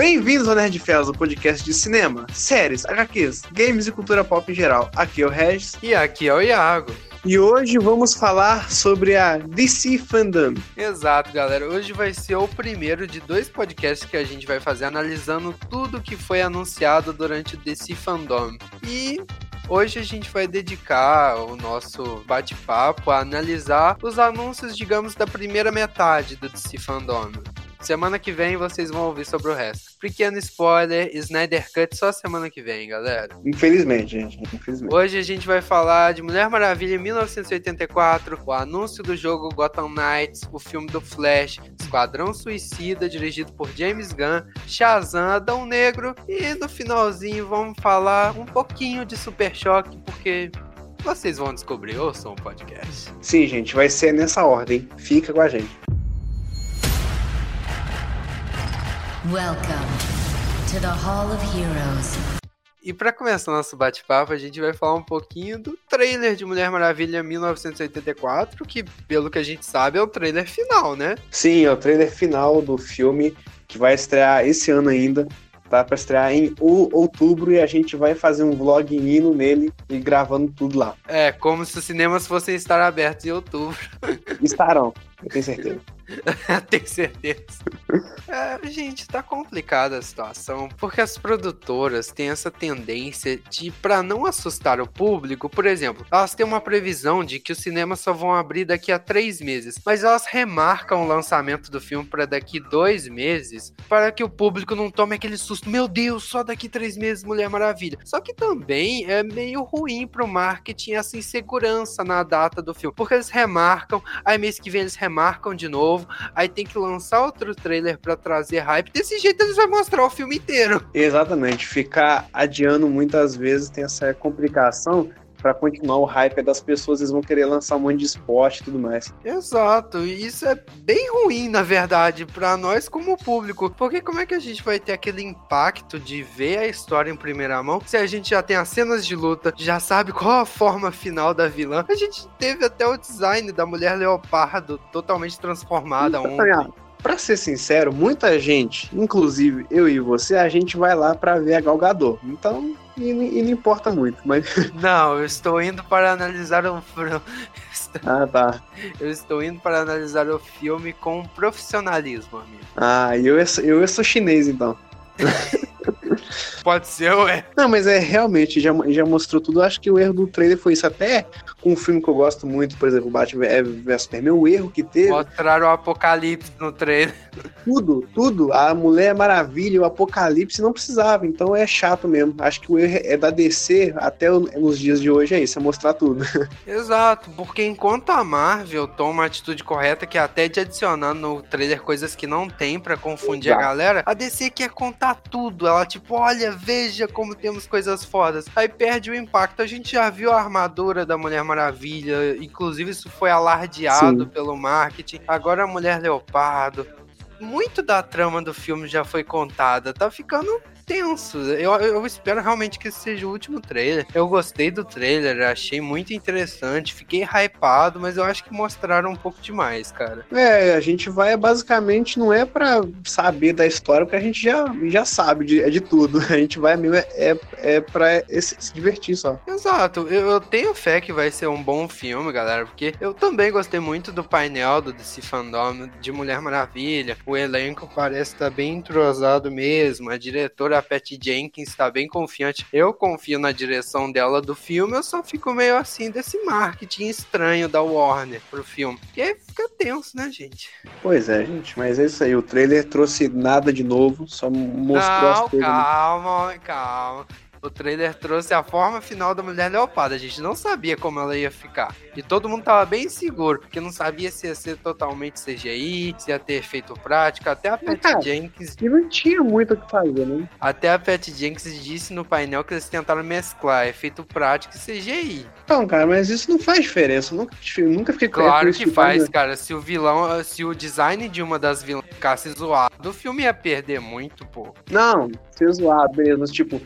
Bem-vindos ao Nerd Fellas, o podcast de cinema, séries, HQs, games e cultura pop em geral. Aqui é o Regis. E aqui é o Iago. E hoje vamos falar sobre a DC Fandom. Exato, galera. Hoje vai ser o primeiro de dois podcasts que a gente vai fazer analisando tudo que foi anunciado durante o DC Fandom. E Hoje a gente vai dedicar o nosso bate-papo a analisar os anúncios, digamos, da primeira metade do DC Fandom. Semana que vem vocês vão ouvir sobre o resto. Pequeno spoiler, Snyder Cut só semana que vem, galera. Infelizmente, gente. Infelizmente. Hoje a gente vai falar de Mulher Maravilha 1984, o anúncio do jogo Gotham Knights, o filme do Flash, Esquadrão Suicida, dirigido por James Gunn, Shazam, Adão Negro e no finalzinho vamos falar um pouquinho de Super Choque, porque vocês vão descobrir, ouçam o podcast. Sim, gente, vai ser nessa ordem. Fica com a gente. Welcome to the Hall of Heroes. E para começar nosso bate-papo, a gente vai falar um pouquinho do trailer de Mulher Maravilha 1984, que, pelo que a gente sabe, é o trailer final, né? Sim, é o trailer final do filme que vai estrear esse ano ainda. Tá para estrear em outubro e a gente vai fazer um vlog indo nele e gravando tudo lá. É, como se os cinemas fossem estar abertos em outubro. Estarão, eu tenho certeza. Tenho certeza. É, gente, tá complicada a situação, porque as produtoras têm essa tendência de, para não assustar o público, por exemplo, elas têm uma previsão de que os cinemas só vão abrir daqui a três meses, mas elas remarcam o lançamento do filme para daqui dois meses, para que o público não tome aquele susto, meu Deus, só daqui três meses Mulher Maravilha. Só que também é meio ruim pro marketing essa insegurança na data do filme, porque eles remarcam, aí mês que vem eles remarcam de novo, novo, aí tem que lançar outro trailer para trazer hype. Desse jeito eles vão mostrar o filme inteiro. Exatamente, ficar adiando muitas vezes tem essa complicação para continuar o hype das pessoas, eles vão querer lançar um monte de esporte e tudo mais. Exato, e isso é bem ruim, na verdade, para nós como público, porque como é que a gente vai ter aquele impacto de ver a história em primeira mão se a gente já tem as cenas de luta, já sabe qual a forma final da vilã? A gente teve até o design da mulher leopardo totalmente transformada ontem. Pra ser sincero, muita gente, inclusive eu e você, a gente vai lá pra ver a Galgador. Então, e, e, não importa muito, mas. Não, eu estou indo para analisar o. Ah, tá. Eu estou indo para analisar o filme com profissionalismo, amigo. Ah, eu, eu, eu sou chinês então. Pode ser, ué. Não, mas é realmente, já, já mostrou tudo. Acho que o erro do trailer foi isso. Até com um filme que eu gosto muito, por exemplo, Batman vs Superman, o erro que teve. Mostraram o apocalipse no trailer. Tudo, tudo. A Mulher Maravilha, o apocalipse não precisava. Então é chato mesmo. Acho que o erro é da DC até nos dias de hoje é isso, é mostrar tudo. Exato, porque enquanto a Marvel toma a atitude correta, que é até de adicionar no trailer coisas que não tem para confundir Exato. a galera, a DC quer contar tudo. Ela, tipo, olha, veja como temos coisas fodas. Aí perde o impacto. A gente já viu a armadura da Mulher Maravilha, inclusive isso foi alardeado Sim. pelo marketing. Agora a Mulher Leopardo. Muito da trama do filme já foi contada. Tá ficando tenso. Eu, eu espero realmente que esse seja o último trailer. Eu gostei do trailer, achei muito interessante, fiquei hypado, mas eu acho que mostraram um pouco demais, cara. É, a gente vai basicamente não é para saber da história, porque a gente já, já sabe de, é de tudo. A gente vai mesmo é, é, é pra se, se divertir só. Exato, eu, eu, tenho fé que vai ser um bom filme, galera, porque eu também gostei muito do painel do DC Fandom de Mulher Maravilha. O elenco parece estar tá bem entrosado mesmo, a diretora a Patty Jenkins tá bem confiante. Eu confio na direção dela do filme, eu só fico meio assim desse marketing estranho da Warner pro filme. E aí fica tenso, né, gente? Pois é, gente, mas é isso aí. O trailer trouxe nada de novo, só mostrou Não, as coisas. Calma, calma. O trailer trouxe a forma final da mulher leopardo. A gente não sabia como ela ia ficar. E todo mundo tava bem seguro, porque não sabia se ia ser totalmente CGI, se ia ter efeito prático. Até a Pat é, Jenkins. E não tinha muito o que fazer, né? Até a Pat Jenkins disse no painel que eles tentaram mesclar efeito prático e CGI. Não, cara, mas isso não faz diferença. nunca, nunca fiquei Claro que faz, cara. Se o vilão, se o design de uma das vilãs ficasse zoado, o filme ia perder muito, pô. Não, ser zoado, beleza. Mas, tipo,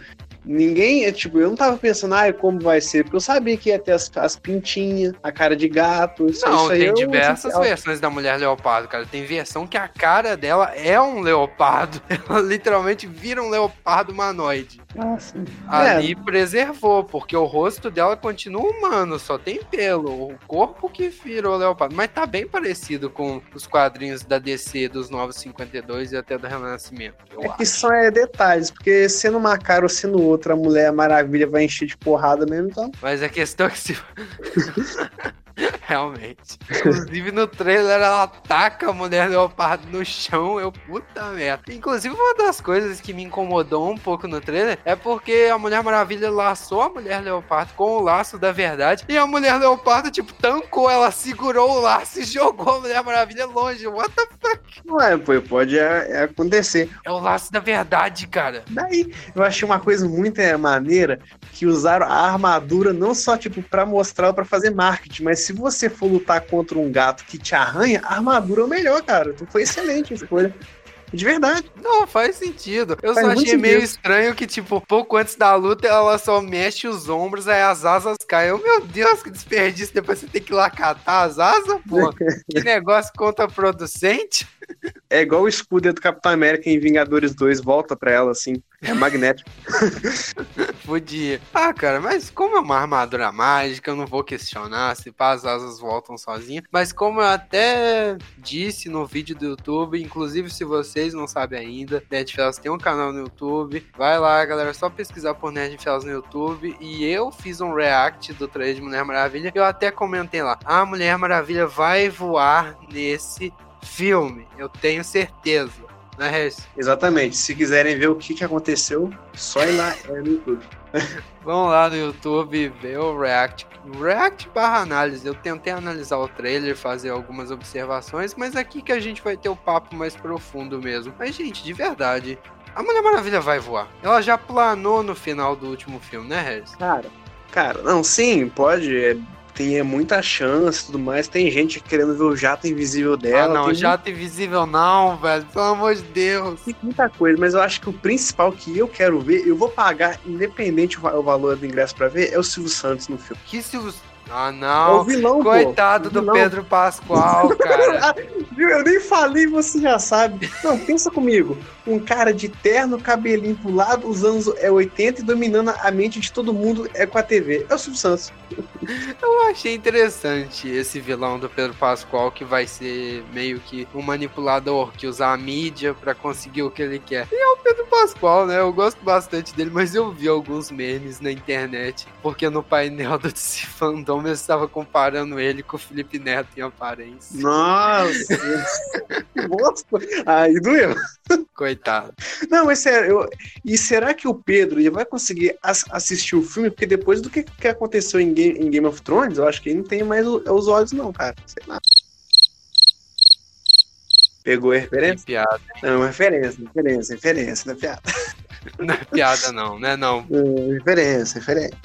Ninguém, é, tipo, eu não tava pensando, ah, como vai ser, porque eu sabia que ia ter as, as pintinhas, a cara de gato. Isso, Não, isso tem eu- diversas eu- versões da mulher leopardo, cara. Tem versão que a cara dela é um leopardo. Ela literalmente vira um leopardo humanoide. Ah, sim. Ali preservou, porque o rosto dela continua humano, só tem pelo. O corpo que virou leopardo. Mas tá bem parecido com os quadrinhos da DC dos Novos 52 e até do Renascimento. Eu É que acho. são é, detalhes, porque sendo uma cara ou sendo outra, a Mulher Maravilha vai encher de porrada mesmo, então. Mas a questão é que se. Realmente. Inclusive no trailer ela ataca a mulher leopardo no chão, eu puta merda. Inclusive uma das coisas que me incomodou um pouco no trailer é porque a Mulher Maravilha laçou a mulher leopardo com o laço da verdade e a mulher leopardo tipo tancou, ela segurou o laço e jogou a Mulher Maravilha longe. What the fuck? É, pô, pode é, é acontecer. É o laço da verdade, cara. Daí, eu achei uma coisa muito é, maneira que usaram a armadura não só, tipo, pra mostrar, pra fazer marketing, mas se você for lutar contra um gato que te arranha, a armadura é o melhor, cara. Então foi excelente a escolha. De verdade. Não, faz sentido. Eu Faz só achei meio sentido. estranho que, tipo, pouco antes da luta ela só mexe os ombros, aí as asas caem. Eu, meu Deus, que desperdício. Depois você tem que ir lá catar as asas, pô. que negócio contraproducente. É igual o escudo do Capitão América em Vingadores 2, volta pra ela, assim. É magnético. Podia. Ah, cara, mas como é uma armadura mágica, eu não vou questionar se pá, as asas voltam sozinhas. Mas como eu até disse no vídeo do YouTube, inclusive se vocês não sabem ainda, Nerdfellas tem um canal no YouTube. Vai lá, galera, é só pesquisar por Nerdfellas no YouTube. E eu fiz um react do trailer de Mulher Maravilha. Eu até comentei lá, a Mulher Maravilha vai voar nesse filme. Eu tenho certeza. Né, Regis? Exatamente. Se quiserem ver o que, que aconteceu, só ir lá é, no YouTube. Vão lá no YouTube e ver o React. React barra análise. Eu tentei analisar o trailer, fazer algumas observações, mas aqui que a gente vai ter o papo mais profundo mesmo. Mas, gente, de verdade, a Mulher Maravilha vai voar. Ela já planou no final do último filme, né, Regis? Cara, cara, não, sim, pode. é, tem é, muita chance e tudo mais. Tem gente querendo ver o jato invisível dela. ah, não, tem jato invisível não, velho. Pelo amor de Deus. Tem muita coisa, mas eu acho que o principal que eu quero ver, eu vou pagar, independente o va- o valor do ingresso pra ver, é o Silvio Santos no filme. Que os... Ah, É o não. vilão, pô. Coitado O do vilão. Pedro Pascoal, cara. Eu nem falei, você já sabe. Não, pensa comigo. Um cara de terno, cabelinho pro lado, os anos é 80 e dominando a mente de todo mundo é com a TV. É o Silvio Santos. Eu achei interessante esse vilão do Pedro Pascoal que vai ser meio que um manipulador que usa a mídia pra conseguir o que ele quer. E é o Pedro Pascoal, né? Eu gosto bastante dele, mas eu vi alguns memes na internet porque no painel do DC Fandom eu estava comparando ele com o Felipe Neto em aparência. Nossa, que bosta. Aí doeu. Coitado. Não, mas sério, eu- e será que o Pedro ele vai conseguir as- assistir o filme? Porque depois do que, que aconteceu em Game, em Game of Thrones, eu acho que ele não tem mais o- os olhos, não, cara. Sei lá. Pegou a Que referência? piada. Não, referência, referência, referência, não é piada. Não é piada, não, né? Não. Não, referência, referência.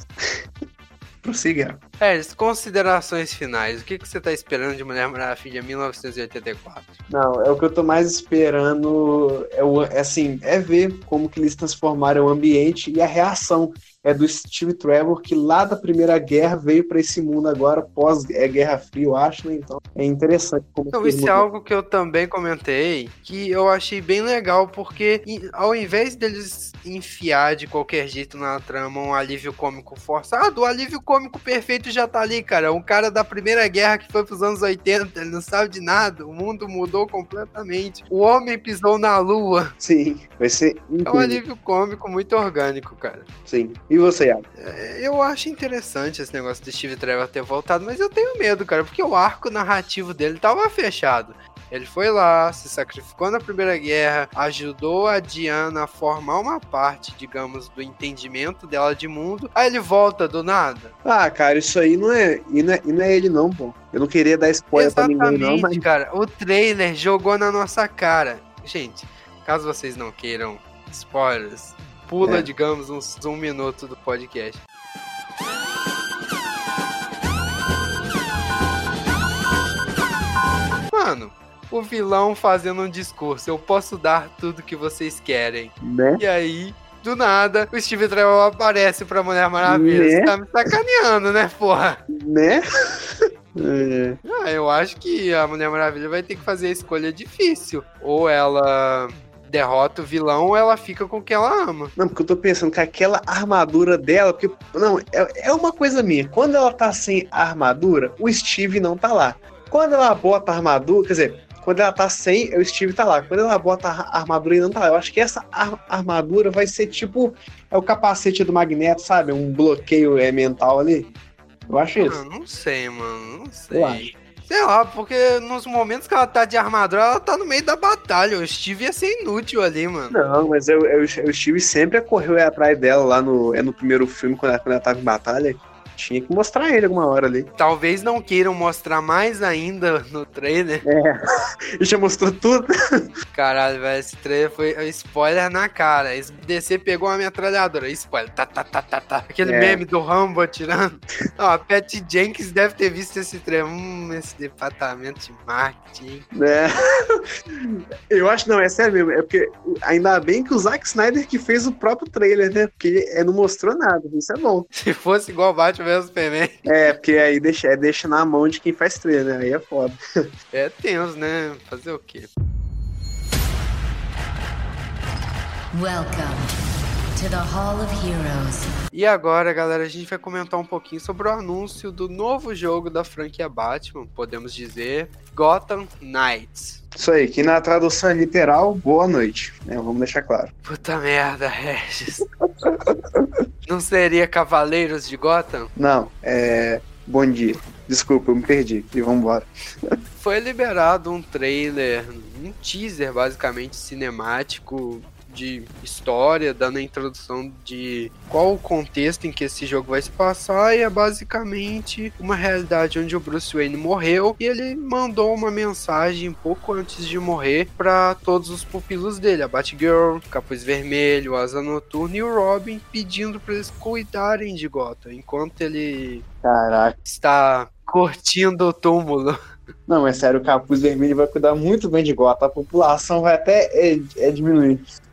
Prossiga. É, considerações finais. O que, que você tá esperando de Mulher Maravilha 1984? Não, é o que eu tô mais esperando. É, o, é assim, é ver como que eles transformaram o ambiente e a reação. É do Steve Trevor, que lá da Primeira Guerra veio para esse mundo agora, pós-Guerra Fria, eu acho, né? Então é interessante como Então, isso é algo que eu também comentei, que eu achei bem legal, porque ao invés deles enfiar de qualquer jeito na trama um alívio cômico forçado, o alívio cômico perfeito já tá ali, cara. Um cara da Primeira Guerra que foi pros anos 80, ele não sabe de nada, o mundo mudou completamente. O homem pisou na lua. Sim, vai ser É um incrível. alívio cômico muito orgânico, cara. Sim. E você, Iago? É, Eu acho interessante esse negócio do Steve Trevor ter voltado, mas eu tenho medo, cara, porque o arco narrativo dele tava fechado. Ele foi lá, se sacrificou na Primeira Guerra, ajudou a Diana a formar uma parte, digamos, do entendimento dela de mundo. Aí ele volta do nada. Ah, cara, isso aí não é. E não é, e não é ele, não, pô. Eu não queria dar spoiler pra ninguém, não, mas. Exatamente, cara. O trailer jogou na nossa cara. Gente, caso vocês não queiram spoilers, pula, É. digamos, uns um minuto do podcast. Mano, o vilão fazendo um discurso. Eu posso dar tudo que vocês querem. Né? E aí, do nada, o Steve Trevor aparece pra Mulher Maravilha. Né? Você tá me sacaneando, né, porra? Né? É. Ah, eu acho que a Mulher Maravilha vai ter que fazer a escolha difícil. Ou ela derrota o vilão ela fica com o que ela ama. Não, porque eu tô pensando que aquela armadura dela, porque. Não, é, é uma coisa minha. Quando ela tá sem armadura, o Steve não tá lá. Quando ela bota a armadura, quer dizer, quando ela tá sem, o Steve tá lá. Quando ela bota a armadura e não tá lá. Eu acho que essa ar- armadura vai ser tipo. É o capacete do Magneto, sabe? Um bloqueio é, mental ali. Eu acho Ah, isso. não sei, mano. Não Eu sei. Sei lá, porque nos momentos que ela tá de armadura, ela tá no meio da batalha. O Steve ia ser inútil ali, mano. Não, mas eu, eu, o Steve sempre correu atrás dela lá no, é no primeiro filme, quando ela, quando ela tava em batalha. Tinha que mostrar ele alguma hora ali. Talvez não queiram mostrar mais ainda no trailer. E já mostrou tudo. Caralho, velho, esse trailer foi spoiler na cara. Esse DC pegou uma metralhadora, spoiler, tá, tá, tá, tá, tá. Aquele É. meme do Rambo atirando. Ó, a Pat Jenkins deve ter visto esse trailer. Hum, esse departamento de marketing. né? Eu acho, não, é sério mesmo. É porque ainda bem que o Zack Snyder que fez o próprio trailer, né? Porque é, não mostrou nada. Isso é bom. Se fosse igual Batman É, porque aí deixa, é, deixa na mão de quem faz trailer, né? Aí é foda. é tenso, né? Fazer o quê? Welcome E agora, galera, a gente vai comentar um pouquinho sobre o anúncio do novo jogo da franquia Batman, podemos dizer, Gotham Knights. Isso aí, que na tradução é literal, boa noite. Né? Vamos deixar claro. Puta merda, Regis. Não seria Cavaleiros de Gotham? Não, é. Bom dia. Desculpa, eu me perdi. E vambora. Foi liberado um trailer, um teaser basicamente cinemático de história, dando a introdução de qual o contexto em que esse jogo vai se passar e é basicamente uma realidade onde o Bruce Wayne morreu e ele mandou uma mensagem pouco antes de morrer para todos os pupilos dele, a Batgirl, Capuz Vermelho, Asa Noturna e o Robin, pedindo para eles cuidarem de Gotham enquanto ele Caraca. está curtindo o túmulo. Não, é sério, o Capuz Vermelho vai cuidar muito bem de Gota. A população vai até é, é diminuir.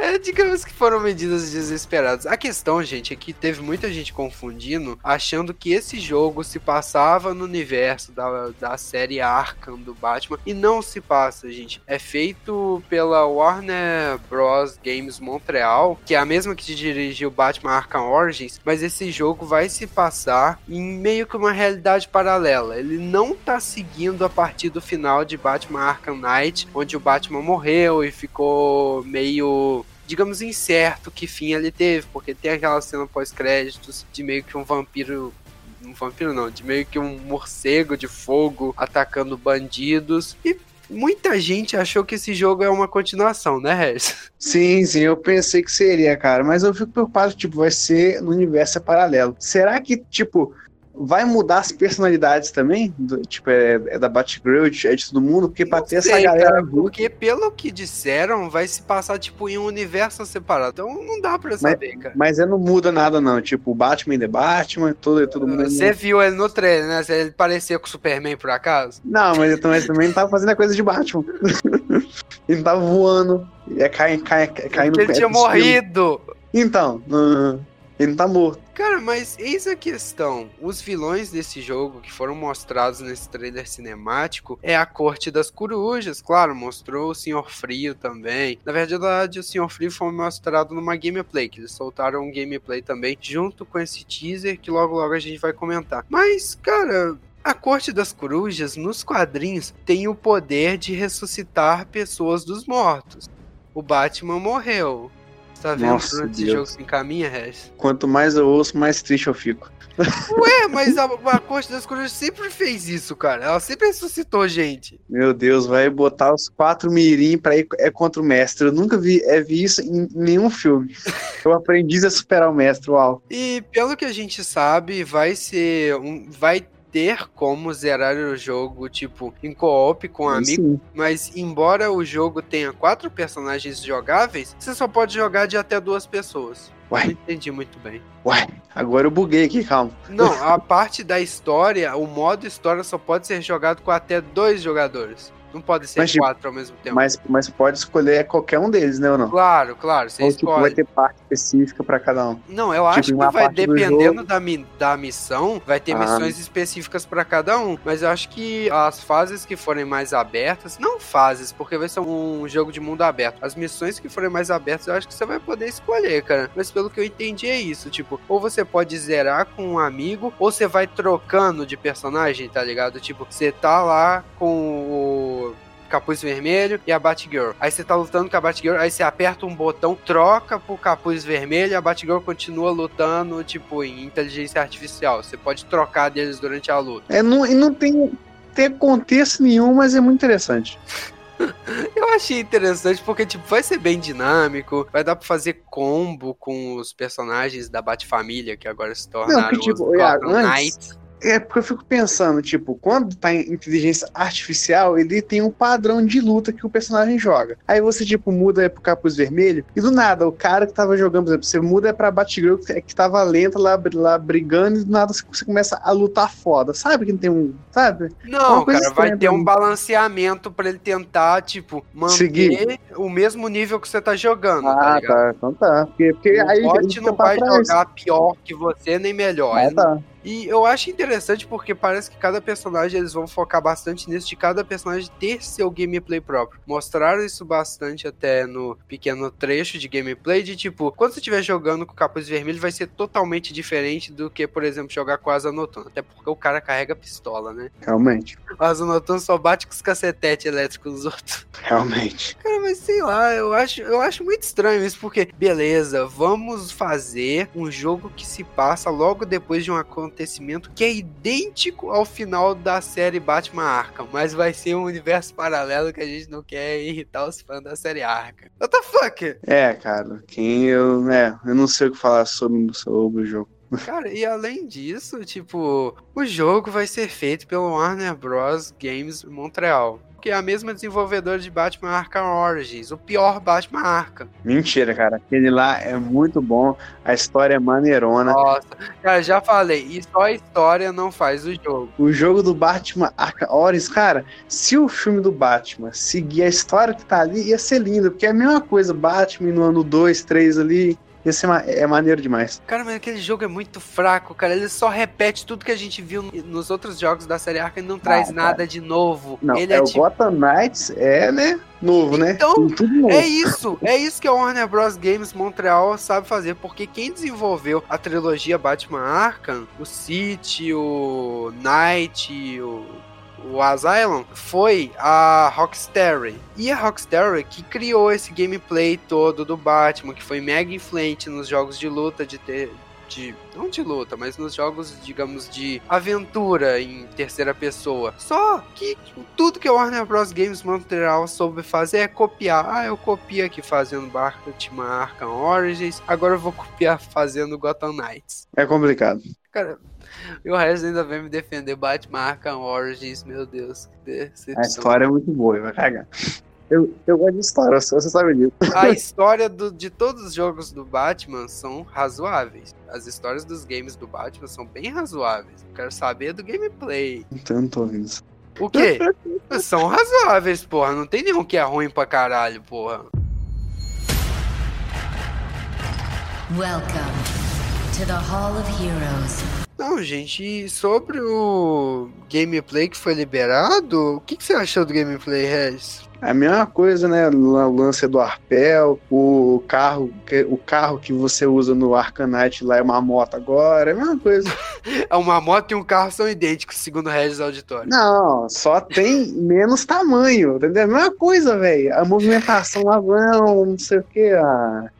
É, digamos que foram medidas desesperadas. A questão, gente, é que teve muita gente confundindo, achando que esse jogo se passava no universo da, da série Arkham do Batman. E não se passa, gente. É feito pela Warner Bros. Games Montreal, que é a mesma que dirigiu Batman Arkham Origins, mas esse jogo vai se passar em meio que uma realidade paralela. Ele não tá seguindo a partir do final de Batman Arkham Knight, onde o Batman morreu e ficou meio digamos, incerto que fim ele teve, porque tem aquela cena pós-créditos de meio que um vampiro. Um vampiro não, de meio que um morcego de fogo atacando bandidos. E muita gente achou que esse jogo é uma continuação, né, Regis? Sim, sim, eu pensei que seria, cara. Mas eu fico preocupado, tipo, vai ser no universo paralelo. Será que, tipo, vai mudar as personalidades também? Do- tipo, é, é da Batgirl, é de todo mundo? Porque pra ter essa galera. cara, porque pelo que disseram, vai se passar, tipo, em um universo separado. Então não dá pra saber, cara. Mas é, não muda nada, não. Tipo, o Batman The Batman, todo, todo mundo. Você viu ele no trailer, né? Ele parecia com o Superman, por acaso? Não, mas ele também, também não tava fazendo a coisa de Batman. ele não tava voando. É caindo, cai, caindo Porque ele tinha é, morrido. Então, ele não tá morto. Cara, mas eis a questão. Os vilões desse jogo que foram mostrados nesse trailer cinemático é a Corte das Corujas. Claro, mostrou o Senhor Frio também. Na verdade, o Senhor Frio foi mostrado numa gameplay, que eles soltaram um gameplay também junto com esse teaser que logo logo a gente vai comentar. Mas, cara, a Corte das Corujas, nos quadrinhos, tem o poder de ressuscitar pessoas dos mortos. O Batman morreu. Tá vendo Nossa, pra onde esse jogo se encaminha, Regis? Quanto mais eu ouço, mais triste eu fico. Ué, mas a, a Corte das Corujas sempre fez isso, cara. Ela sempre ressuscitou gente. Meu Deus, vai botar os quatro mirim pra ir é contra o mestre. Eu nunca vi, é, vi isso em nenhum filme. Eu aprendi a superar o mestre, uau. E pelo que a gente sabe, vai ser um. Vai ter como zerar o jogo, tipo, em co-op com um amigo. Sim. Mas embora o jogo tenha quatro personagens jogáveis, você só pode jogar de até duas pessoas. Não Uai, entendi muito bem. uai, agora eu buguei aqui, calma. Não, a parte da história, o modo história só pode ser jogado com até dois jogadores. Não pode ser Mas, tipo, quatro ao mesmo tempo. Mas, mas pode escolher qualquer um deles, né, ou não? Claro, claro, você Ou tipo, vai ter parte específica pra cada um. Não, eu acho que uma vai dependendo da, mi- da missão, vai ter Ah. missões específicas pra cada um. Mas eu acho que as fases que forem mais abertas, não fases, porque vai ser um jogo de mundo aberto. As missões que forem mais abertas, eu acho que você vai poder escolher, cara. Mas pelo que eu entendi é isso, tipo, ou você pode zerar com um amigo, ou você vai trocando de personagem, tá ligado? Tipo, você tá lá com o Capuz Vermelho e a Batgirl. Aí você tá lutando com a Batgirl, aí você aperta um botão, troca pro Capuz Vermelho e a Batgirl continua lutando, tipo, em inteligência artificial. Você pode trocar deles durante a luta. É, não, e não tem, tem contexto nenhum, mas é muito interessante. Eu achei interessante porque, tipo, vai ser bem dinâmico, vai dar pra fazer combo com os personagens da Bat-família, que agora se tornaram porque, tipo, os é, antes- Knights. É porque eu fico pensando, tipo, quando tá em inteligência artificial, ele tem um padrão de luta que o personagem joga. Aí você, tipo, muda pro capuz vermelho, e do nada, o cara que tava jogando, por exemplo, você muda pra Batgirl que, que tava lenta lá, lá brigando, e do nada você, começa a lutar foda. Sabe que não tem um. Sabe? Não, cara, vai estranha ter pra um balanceamento pra ele tentar, tipo, manter Seguir. o mesmo nível que você tá jogando, tá Ah, ligado? tá. Então tá. Porque, porque o aí bot fica não vai trás. jogar pior que você, nem melhor. Ah, Ele- tá. E eu acho interessante porque parece que cada personagem eles vão focar bastante nisso, de cada personagem ter seu gameplay próprio. Mostraram isso bastante até no pequeno trecho de gameplay, de tipo, quando você estiver jogando com o capuz vermelho, vai ser totalmente diferente do que, por exemplo, jogar com a asa noturna. Até porque o cara carrega pistola, né? Realmente. O asa noturna só bate com os cacetetes elétricos dos outros. Realmente. Cara, mas sei lá, eu acho, eu acho muito estranho isso, porque, beleza, vamos fazer um jogo que se passa logo depois de um acontecimento que é idêntico ao final da série Batman Arkham, mas vai ser um universo paralelo que a gente não quer irritar os fãs da série Arkham. What the fuck? É, cara. Quem eu. É, eu não sei o que falar sobre, sobre o jogo. Cara, e além disso, tipo, o jogo vai ser feito pelo Warner Bros. Games Montreal. Que é a mesma desenvolvedora de Batman Arkham Origins, o pior Batman Arkham. Mentira, cara. Aquele lá é muito bom. A história é maneirona. Nossa, cara, já falei, e só a história não faz o jogo. O jogo do Batman Arkham Origins, cara, se o filme do Batman seguir a história que tá ali, ia ser lindo, porque é a mesma coisa, Batman no ano 2, 3 ali, ser ma- é maneiro demais. Cara, mas aquele jogo é muito fraco, cara. Ele só repete tudo que a gente viu no- nos outros jogos da série Arkham e não traz cara. nada de novo. Não, Ele é, é, o tipo. Gotham Knights, é, né, novo, né? Então, novo. É isso, é isso que a Warner Bros. Games Montreal sabe fazer, porque quem desenvolveu a trilogia Batman Arkham, o City, o Knight, o, o Asylum, foi a Rocksteady. E a Rocksteady que criou esse gameplay todo do Batman, que foi mega influente nos jogos de luta de ter. De, não de luta, mas nos jogos, digamos, de aventura em terceira pessoa. Só que tudo que a Warner Bros. Games Montreal soube fazer é copiar. Ah, eu copio aqui fazendo Batman Arkham Origins, agora eu vou copiar fazendo Gotham Knights. É complicado. Cara, e o resto ainda vem me defender Batman Arkham Origins, meu Deus. que A decepção. história é muito boa, vai cagar. Eu, eu gosto de história, você sabe disso. A história do- de todos os jogos do Batman são razoáveis. As histórias dos games do Batman são bem razoáveis. Eu quero saber do gameplay. Então ouvindo isso. O quê? são razoáveis, porra. Não tem nenhum que é ruim pra caralho, porra. Welcome to the Hall of Heroes. Não, gente, e sobre o gameplay que foi liberado, o que, que você achou do gameplay, Regis? É a mesma coisa, né? O lance do arpel, o carro, que- o carro que você usa no Arcanite lá é uma moto agora, é a mesma coisa. É Uma moto e um carro são idênticos, segundo o Regis Auditório. Não, só tem menos tamanho, entendeu? É a mesma coisa, velho. A movimentação lá, não, não sei o que. Ah,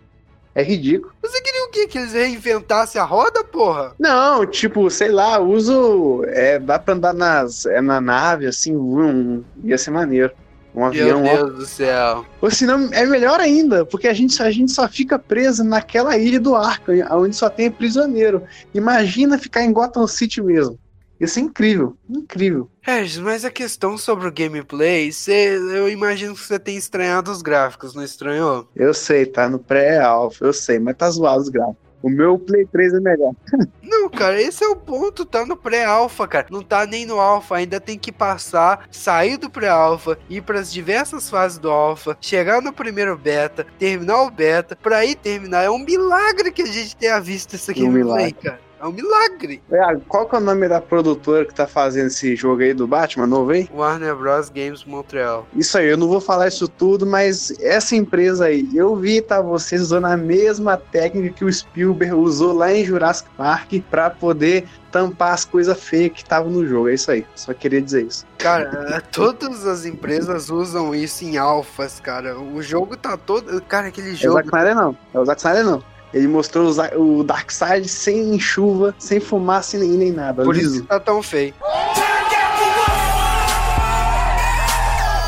é ridículo. Você queria o quê? Que eles reinventassem a roda, porra? Não, tipo, sei lá, uso. É, dá pra andar nas, é, na nave, assim, um, ia ser maneiro. Um avião, Meu ó. Deus do céu. Ou senão é melhor ainda, porque a gente, a gente só fica preso naquela ilha do Arkham, onde só tem prisioneiro. Imagina ficar em Gotham City mesmo. Isso é incrível, incrível. Regis, mas a questão sobre o gameplay, cê, eu imagino que você tem estranhado os gráficos, não estranhou? Eu sei, tá no pré-alpha, eu sei, mas tá zoado os gráficos. O meu Play 3 é melhor. Não, cara, esse é o ponto, tá no pré-alpha, cara. Não tá nem no alpha, ainda tem que passar, sair do pré-alpha, ir para as diversas fases do alpha, chegar no primeiro beta, terminar o beta, pra aí terminar. É um milagre que a gente tenha visto isso aqui Um no milagre. play, cara. É um milagre. É, qual que é o nome da produtora que tá fazendo esse jogo aí do Batman novo aí? Warner Bros. Games Montreal. Isso aí, eu não vou falar isso tudo, mas essa empresa aí, eu vi, tá, vocês usando a mesma técnica que o Spielberg usou lá em Jurassic Park pra poder tampar as coisas feias que estavam no jogo. É isso aí, só queria dizer isso. Cara, todas as empresas usam isso em alfas, cara. O jogo tá todo. Cara, aquele É o jogo. Zack Snyder não, é o Zack Snyder não. Ele mostrou o Darkseid sem chuva, sem fumaça e nem, nem nada, Por isso liso. que tá tão feio.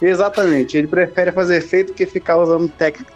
Exatamente, ele prefere fazer efeito que ficar usando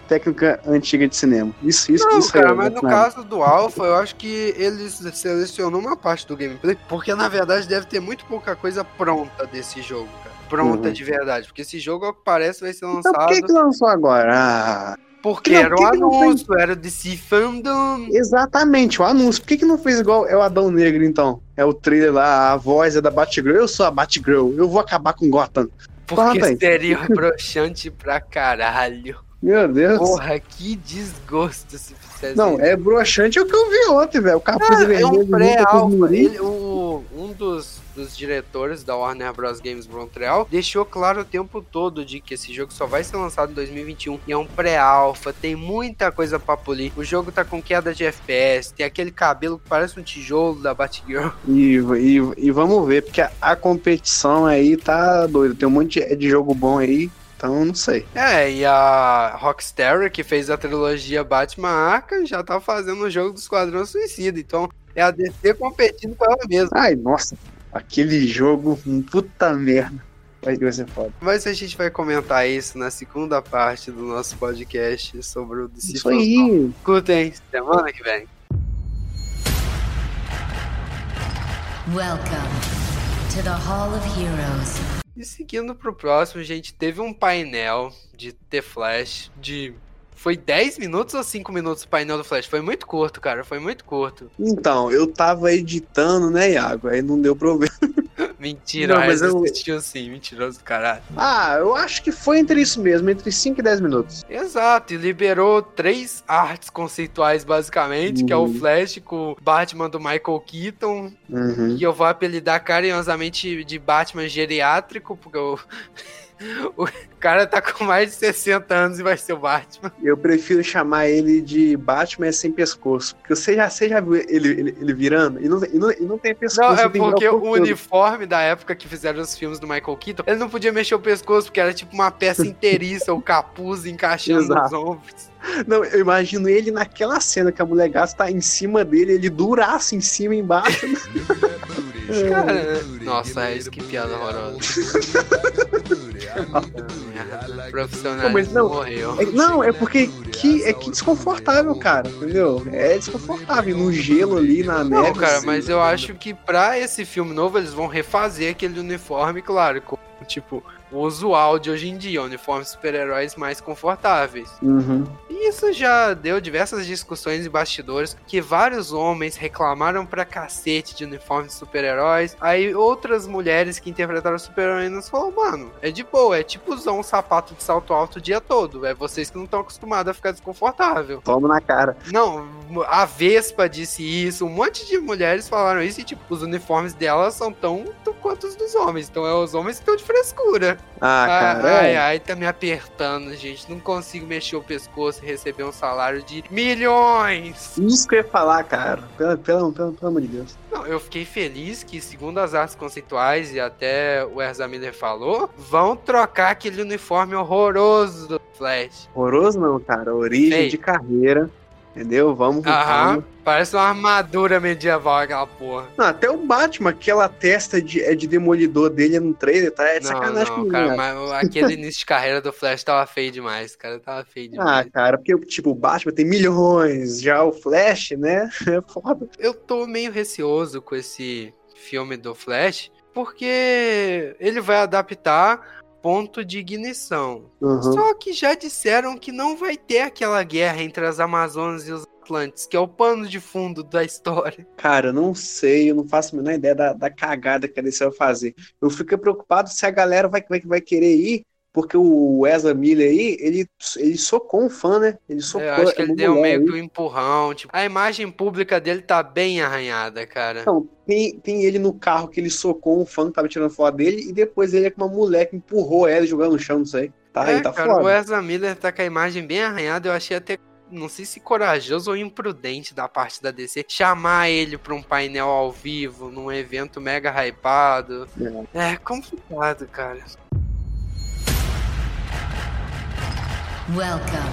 técnica antiga de cinema. Isso, isso, Não, isso cara, aí. mas no Snyder. caso do Alpha, eu acho que eles selecionou uma parte do gameplay, porque na verdade deve ter muito pouca coisa pronta desse jogo, cara. Pronta Uhum. de verdade, porque esse jogo, ao que parece, vai ser Então lançado por que, que lançou agora? Ah, porque não, era o não fez- anúncio, era o DC Fandom. exatamente, o anúncio. Por que, que não fez igual é o Adão Negro, então? É o trailer lá, a voz é da Batgirl. Eu sou a Batgirl, eu vou acabar com Gotham. Porque Fala seria broxante pra caralho. Meu Deus. Porra, que desgosto se fizesse Não, isso. é broxante é o que eu vi ontem, velho. O capuz Ah, é vermelho. um pré-alpha. mirim. Ele- o- Um dos, dos diretores da Warner Bros. Games Montreal deixou claro o tempo todo de que esse jogo só vai ser lançado em 2021 e é um pré-alpha, tem muita coisa pra polir. O jogo tá com queda de FPS, tem aquele cabelo que parece um tijolo da Batgirl. E, e, e vamos ver, porque a, a competição aí tá doida. Tem um monte de, de jogo bom aí, então não sei. É, e a Rockstar, que fez a trilogia Batman Arkham, já tá fazendo o jogo do Esquadrão Suicida. Então é a DC competindo com ela mesma. Ai, nossa, aquele jogo, puta merda. Vai vai ser foda. Mas a gente vai comentar isso na segunda parte do nosso podcast sobre o DC Isso aí. Escutem, semana que vem. Welcome to the Hall of Heroes. E seguindo pro próximo, gente, teve um painel de The Flash de. Foi 10 minutos ou 5 minutos o painel do Flash? Foi muito curto, cara. Foi muito curto. Então, eu tava editando, né, Iago? Aí não deu ver. Mentira, Não, mas eu- assistiu sim, mentiroso do caralho. Ah, eu acho que foi entre isso mesmo, entre 5 e 10 minutos. Exato, e liberou três artes conceituais, basicamente, que é o Uhum. Flash com o Batman do Michael Keaton, Uhum. que eu vou apelidar carinhosamente de Batman geriátrico, porque o, o cara tá com mais de 60 anos e vai ser o Batman. Eu prefiro chamar ele de Batman sem pescoço. Porque você já, você já viu ele, ele, ele virando? E não, e, não, e não tem pescoço. Não, é porque o uniforme da época que fizeram os filmes do Michael Keaton, ele não podia mexer o pescoço, porque era tipo uma peça inteiriça, o capuz encaixando nos Exato. ombros. Não, eu imagino ele naquela cena que a mulher gasta tá em cima dele, ele duraço em cima e embaixo. Cara, nossa, é isso que piada horrorosa. Profissional mas não, morreu. É- não, é porque que, é que desconfortável, cara, entendeu? É desconfortável no gelo ali, na neve. Não, cara, assim. mas eu acho que pra esse filme novo eles vão refazer aquele uniforme, claro, com tipo o usual de hoje em dia, uniformes super-heróis mais confortáveis. Uhum. E isso já deu diversas discussões em bastidores que vários homens reclamaram pra cacete de uniformes super-heróis. Aí outras mulheres que interpretaram super-heroínas falaram, mano, é de boa, é tipo usar um sapato de salto alto o dia todo. É vocês que não estão acostumados a ficar desconfortável. Toma na cara. Não, a Vespa disse isso, um monte de mulheres falaram isso e, tipo, os uniformes delas são tão, tão quanto os dos homens. Então é os homens que estão de frescura. Ah, Ai, cara. ai, é. ai, tá me apertando, gente. Não consigo mexer o pescoço e receber um salário de milhões. Isso que eu ia falar, cara. Pelo, pelo, pelo, pelo amor de Deus. Não, eu fiquei feliz que, segundo as artes conceituais e até o Ezra Miller falou, vão trocar aquele uniforme horroroso do Flash. Horroroso não, cara. Origem Ei. de carreira. Entendeu? Vamos com Aham, parece uma armadura medieval aquela porra. Não, até o Batman, aquela testa de, é de demolidor dele no trailer, tá? É de Não, sacanagem não, comigo, cara, né? mas aquele início de carreira do Flash tava feio demais, cara, tava feio Ah, demais. cara, porque, tipo, o Batman tem milhões, já o Flash, né? É foda. Eu tô meio receoso com esse filme do Flash, porque ele vai adaptar ponto de ignição. Uhum. Só que já disseram que não vai ter aquela guerra entre as Amazonas e os Atlantes, que é o pano de fundo da história. Cara, eu não sei, eu não faço a menor ideia da, da cagada que a DC vai fazer. Eu fico preocupado se a galera vai, vai, vai querer ir, porque o Ezra Miller aí, ele, ele socou um fã, né? Ele socou. Eu acho que ele deu meio aí. que um empurrão. Tipo, a imagem pública dele tá bem arranhada, cara. Então, tem, tem ele no carro que ele socou um fã que tava tirando foto dele, e depois ele é com uma mulher que empurrou ela e jogou no chão, não sei. Tá é, aí, tá cara, o foda. Ezra Miller tá com a imagem bem arranhada. Eu achei até, não sei se corajoso ou imprudente da parte da DC chamar ele pra um painel ao vivo, num evento mega hypado. É complicado, cara. Welcome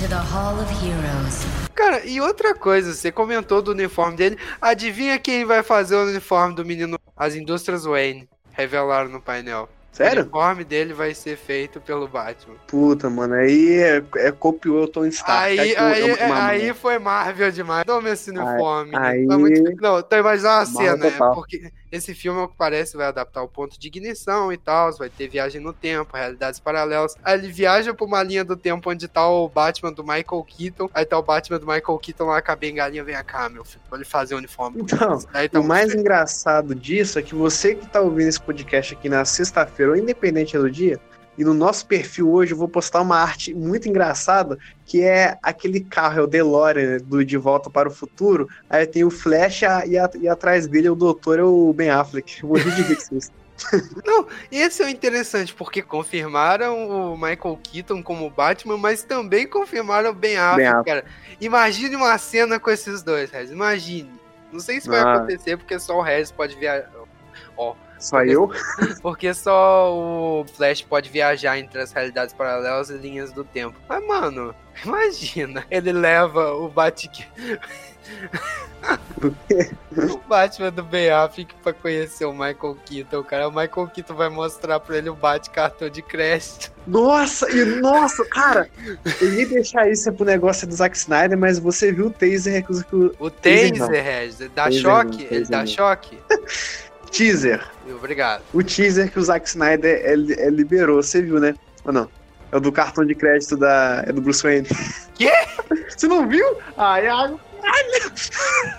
to the Hall of Heroes. Cara, e outra coisa, você comentou do uniforme dele. Adivinha quem vai fazer o uniforme do menino? As indústrias Wayne. Revelaram no painel. O Sério? uniforme dele vai ser feito pelo Batman. Puta, mano, aí é, é copiou o Tony Stark. Aí, que aí, é aí foi Marvel demais. Toma esse uniforme. aí- Tá muito- Não, tô imaginando uma Marvel cena, é total. porque esse filme, ao que parece, vai adaptar o ponto de ignição e tal. Vai ter viagem no tempo, realidades paralelas. Aí ele viaja pra uma linha do tempo onde tá o Batman do Michael Keaton. Aí tá o Batman do Michael Keaton lá com a bengalinha. Vem cá, meu filho, pra ele fazer o uniforme. Então, Aí tá o mais engraçado disso é que você que tá ouvindo esse podcast aqui na sexta-feira, ou independente do dia, e no nosso perfil hoje eu vou postar uma arte muito engraçada, que é aquele carro, é o DeLorean do De Volta para o Futuro, aí tem o Flash e, a- e atrás dele o doutor é o Ben Affleck. Morri de isso. Esse é o interessante, porque confirmaram o Michael Keaton como Batman, mas também confirmaram o Ben Affleck, Affleck. cara. Imagine uma cena com esses dois, Rez. Imagine. Não sei se vai Ah. acontecer, porque só o Rez pode viajar. Só eu? Porque só o Flash pode viajar entre as realidades paralelas e linhas do tempo. Mas, mano, imagina. Ele leva o Bat... o Batman do Ben Affleck pra conhecer o Michael Keaton, cara. O Michael Keaton vai mostrar pra ele o Bat cartão de crédito. Nossa, e nossa, cara, eu ia deixar isso pro negócio do Zack Snyder, mas você viu o taser que o O Taser Regis, dá Taser choque? não, ele dá não. choque? Teaser. Obrigado. O teaser que o Zack Snyder é, é, liberou, você viu, né? Ou não? É o do cartão de crédito da. É do Bruce Wayne. Quê? Você não viu? Ai, ai.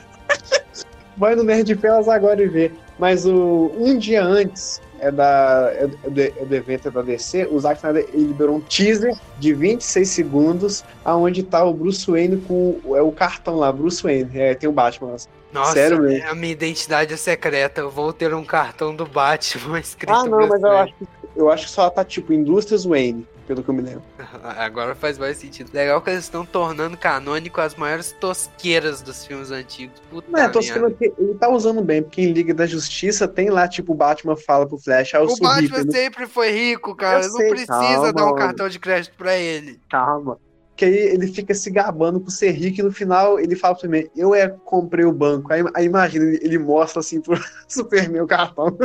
Vai no Nerd Pelas agora e vê. Mas o, um dia antes é, da, é, do, é do evento da DC, o Zack Snyder ele liberou um teaser de 26 segundos, aonde tá o Bruce Wayne com é o cartão lá, Bruce Wayne. É, tem o Batman. lá. Nossa, Sério mesmo? a minha identidade é secreta. Eu vou ter um cartão do Batman escrito Ah, não, mas eu acho, que, eu acho que só tá tipo Indústrias Wayne, pelo que eu me lembro. Agora faz mais sentido. Legal que eles estão tornando canônico as maiores tosqueiras dos filmes antigos. Puta Não, é, falando que ele tá usando bem, porque em Liga da Justiça tem lá, tipo, o Batman fala pro Flash, ah, eu O sou rico. Batman né? sempre foi rico, cara. Eu Não sei, precisa calma, dar um mano. cartão de crédito pra ele. Calma. Que aí ele fica se gabando por ser rico e no final ele fala pra mim, eu é comprei o banco. Aí, aí imagina, ele, ele mostra assim pro Superman o cartão.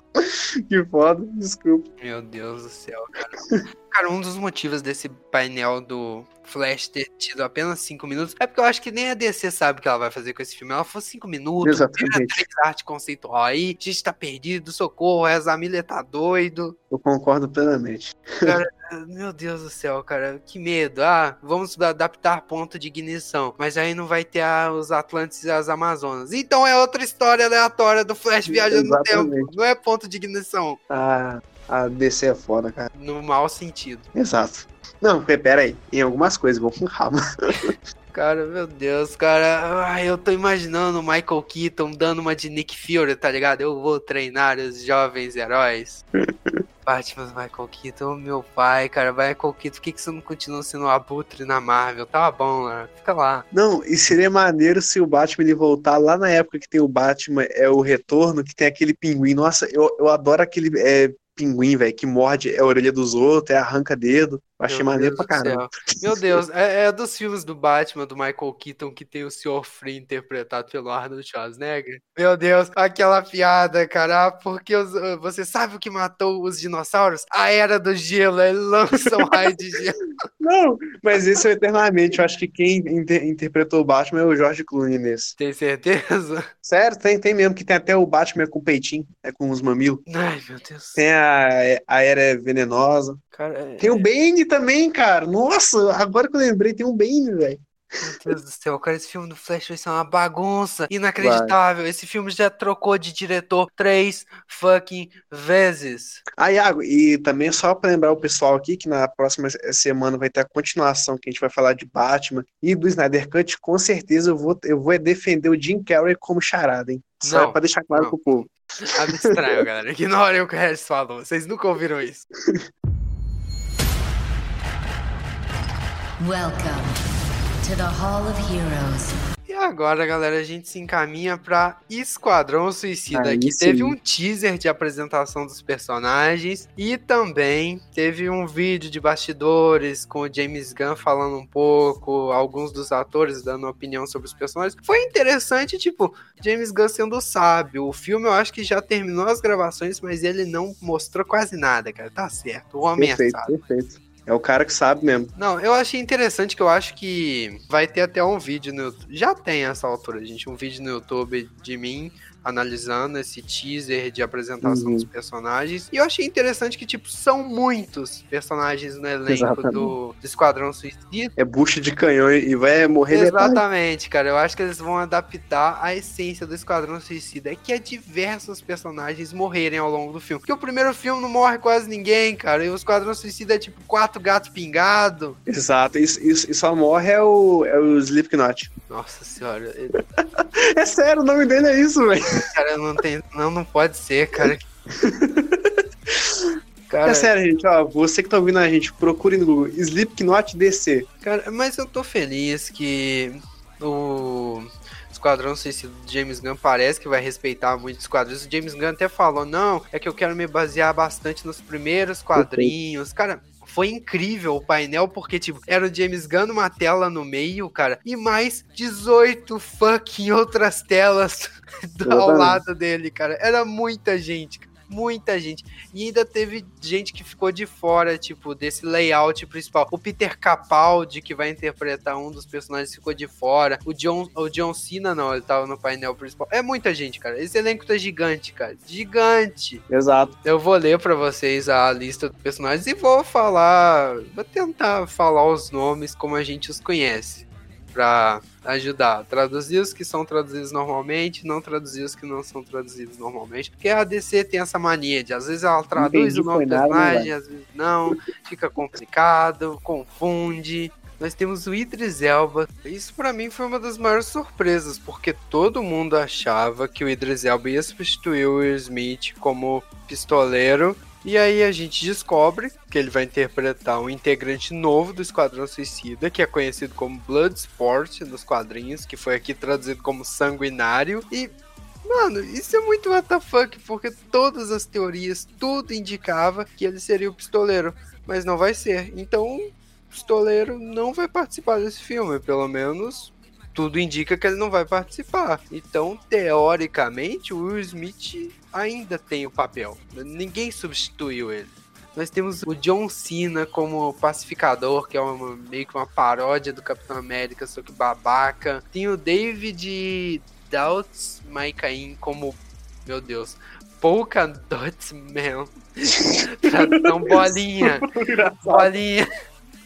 que foda, desculpa. Meu Deus do céu, cara. Cara, um dos motivos desse painel do Flash ter tido apenas 5 minutos é porque eu acho que nem a DC sabe o que ela vai fazer com esse filme. Ela falou 5 minutos, Exatamente. arte conceitual aí, a gente tá perdido, socorro, essa Miller tá doido. Eu concordo plenamente. Meu Deus do céu, cara, que medo. Ah, vamos adaptar ponto de ignição. Mas aí não vai ter a- os Atlantes e as Amazonas. Então é outra história aleatória do Flash viajando no tempo. Não é ponto de ignição. A, a DC é foda, cara. No mau sentido. Exato. Não, pe- pera aí. Em algumas coisas, vou com calma. Cara, meu Deus, cara. Ai, eu tô imaginando o Michael Keaton dando uma de Nick Fury, tá ligado? Eu vou treinar os jovens heróis. Batman Michael Keaton, meu pai, cara. Michael Keaton, por que, que você não continua sendo um abutre na Marvel? Tava bom, lá. Fica lá. Não, e seria maneiro se o Batman ele voltar lá na época que tem o Batman, é o retorno, que tem aquele pinguim. Nossa, eu, eu adoro aquele é, pinguim, velho, que morde a orelha dos outros, é, arranca dedo. Achei Meu maneiro Deus pra caramba. Meu Deus, é, é dos filmes do Batman, do Michael Keaton, que tem o Sr. Free interpretado pelo Arnold Schwarzenegger. Meu Deus, aquela piada, cara, porque os- ah, você sabe o que matou os dinossauros? A Era do Gelo, ele lança um raio de gelo. Não, mas esse é o eternamente. Eu acho que quem inter- interpretou o Batman é o George Clooney nesse. Tem certeza? Sério, tem, tem mesmo, que tem até o Batman com peitinho, é com os mamilos. Ai, meu Deus. Tem a, a Era Venenosa. Cara, é- Tem o Bane também, cara. Nossa, agora que eu lembrei, tem um Bane, velho. Meu Deus do céu, cara, esse filme do Flash vai ser uma bagunça inacreditável. Esse filme já trocou de diretor três fucking vezes. Ah, Iago, e também só pra lembrar o pessoal aqui que na próxima semana vai ter a continuação que a gente vai falar de Batman e do Snyder Cut. Com certeza eu vou, eu vou defender o Jim Carrey como charada, hein? Só Não, pra deixar claro não. pro povo. Abstraio, galera. Ignorem o que o Regis falou. Vocês nunca ouviram isso. Welcome to the Hall of Heroes. E agora, galera, a gente se encaminha pra Esquadrão Suicida, Aí que sim. teve um teaser de apresentação dos personagens e também teve um vídeo de bastidores com o James Gunn falando um pouco, alguns dos atores dando opinião sobre os personagens. Foi interessante, tipo, James Gunn sendo sábio. O filme eu acho que já terminou as gravações, mas ele não mostrou quase nada, cara. Tá certo, o homem é Perfeito, sábio. perfeito. É o cara que sabe mesmo. Não, eu achei interessante que eu acho que vai ter até um vídeo no YouTube. Já tem essa altura, gente. Um vídeo no YouTube de mim analisando esse teaser de apresentação Uhum. dos personagens. E eu achei interessante que, tipo, são muitos personagens no elenco Exatamente. do, do Esquadrão Suicida. É bucha de canhão e vai morrer. Exatamente, cara. Eu acho que eles vão adaptar a essência do Esquadrão Suicida, é que é diversos personagens morrerem ao longo do filme. Porque o primeiro filme não morre quase ninguém, cara. E o Esquadrão Suicida é tipo quatro gatos pingados. Exato, isso, isso, e só morre é o, é o Slipknot. Nossa senhora, É sério, o nome dele é isso, velho. Cara, não tem. Não, não pode ser, cara. Cara, É sério, gente, ó, você que tá ouvindo a gente, procure no Google Slipknot DC. cara, mas eu tô feliz que o Esquadrão Suicida do James Gunn parece que vai respeitar muito os quadrinhos. O James Gunn até falou: não, é que eu quero me basear bastante nos primeiros quadrinhos. Cara. Foi incrível o painel, porque, tipo, era o James Gunn numa tela no meio, cara, e mais 18 fucking outras telas do- ao lado dele, cara. Era muita gente, cara. Muita gente. E ainda teve gente que ficou de fora, tipo, desse layout principal. O Peter Capaldi, que vai interpretar um dos personagens, ficou de fora. O John, o John Cena, não, ele tava no painel principal. É muita gente, cara. Esse elenco tá gigante, cara. Gigante. Exato. Eu vou ler pra vocês a lista dos personagens e vou falar. Vou tentar falar os nomes como a gente os conhece. Pra ajudar. Traduzir os que são traduzidos normalmente, não traduzir os que não são traduzidos normalmente. Porque a DC tem essa mania de, às vezes, ela traduz entendi o nome do nada, personagem, às vezes não. Fica complicado, confunde. Nós temos o Idris Elba. Isso pra mim foi uma das maiores surpresas, porque todo mundo achava que o Idris Elba ia substituir o Will Smith como pistoleiro. E aí a gente descobre que ele vai interpretar um integrante novo do Esquadrão Suicida, que é conhecido como Bloodsport nos quadrinhos, que foi aqui traduzido como Sanguinário. E, mano, isso é muito WTF, porque todas as teorias, tudo indicava que ele seria o pistoleiro, mas não vai ser. Então, o pistoleiro não vai participar desse filme, pelo menos tudo indica que ele não vai participar. Então, teoricamente, o Will Smith ainda tem o papel. Ninguém substituiu ele. Nós temos o John Cena como pacificador, que é uma, meio que uma paródia do Capitão América, só que babaca. Tem o David Doubts Maikain como, meu Deus, Polka Dot Man. Tradução bolinha. Bolinha.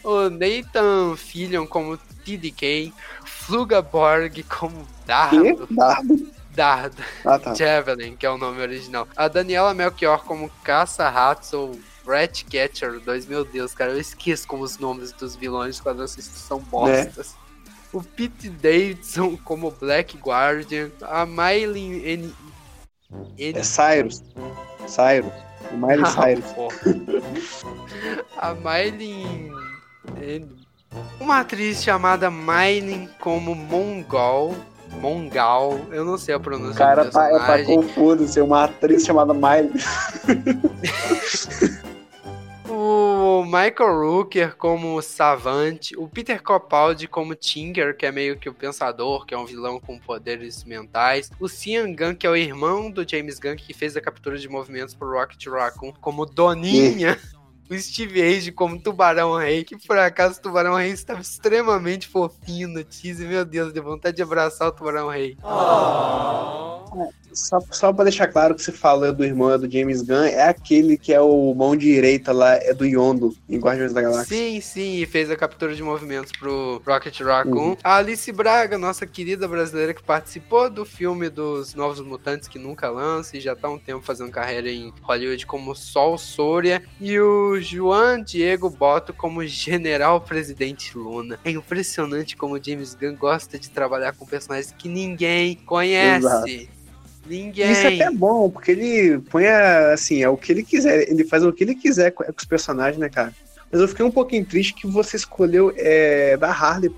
O Nathan Fillion como TDK. Flugaborg como Dardo. Que? Dardo? Dardo. Ah, tá. Javelin, que é o nome original. A Daniela Melchior como Caça-Ratos ou Ratcatcher 2. Meu Deus, cara, eu esqueço como os nomes dos vilões quando assisto são bostas. O Pete Davidson como Black Guardian. A Mylin N... N... É Cyrus. Cyrus. O Miley Ah, Cyrus. porra. A Mylin. Uma atriz chamada Mylin como Mongol. Mongal, eu não sei a pronúncia cara do tá, é pra personagem. confuso, ser uma atriz chamada Miley. O Michael Rooker como Savant, o Peter Capaldi como Tinker, que é meio que o pensador, que é um vilão com poderes mentais, o Cian Gunn, que é o irmão do James Gunn, que fez a captura de movimentos pro Rocket Raccoon, como Doninha. O Steve Age como Tubarão Rei, que por acaso o Tubarão Rei estava extremamente fofinho no teaser. Meu Deus, deu vontade de abraçar o Tubarão Rei. Oh. Só, só pra deixar claro que você fala do irmão do James Gunn, é aquele que é o mão direita lá, é do Yondo, em Guardiões da Galáxia. Sim, sim, e fez a captura de movimentos pro Rocket Raccoon. Uhum. A Alice Braga, nossa querida brasileira que participou do filme dos Novos Mutantes, que nunca lança e já tá um tempo fazendo carreira em Hollywood como Sol Soria. E o João Diego Boto como General Presidente Luna. É impressionante como o James Gunn gosta de trabalhar com personagens que ninguém conhece. Exato. Ninguém. Isso é até bom, porque ele põe a, assim, é o que ele quiser. Ele faz o que ele quiser com, os personagens, né, cara? Mas eu fiquei um pouquinho triste que você escolheu é, da Harley,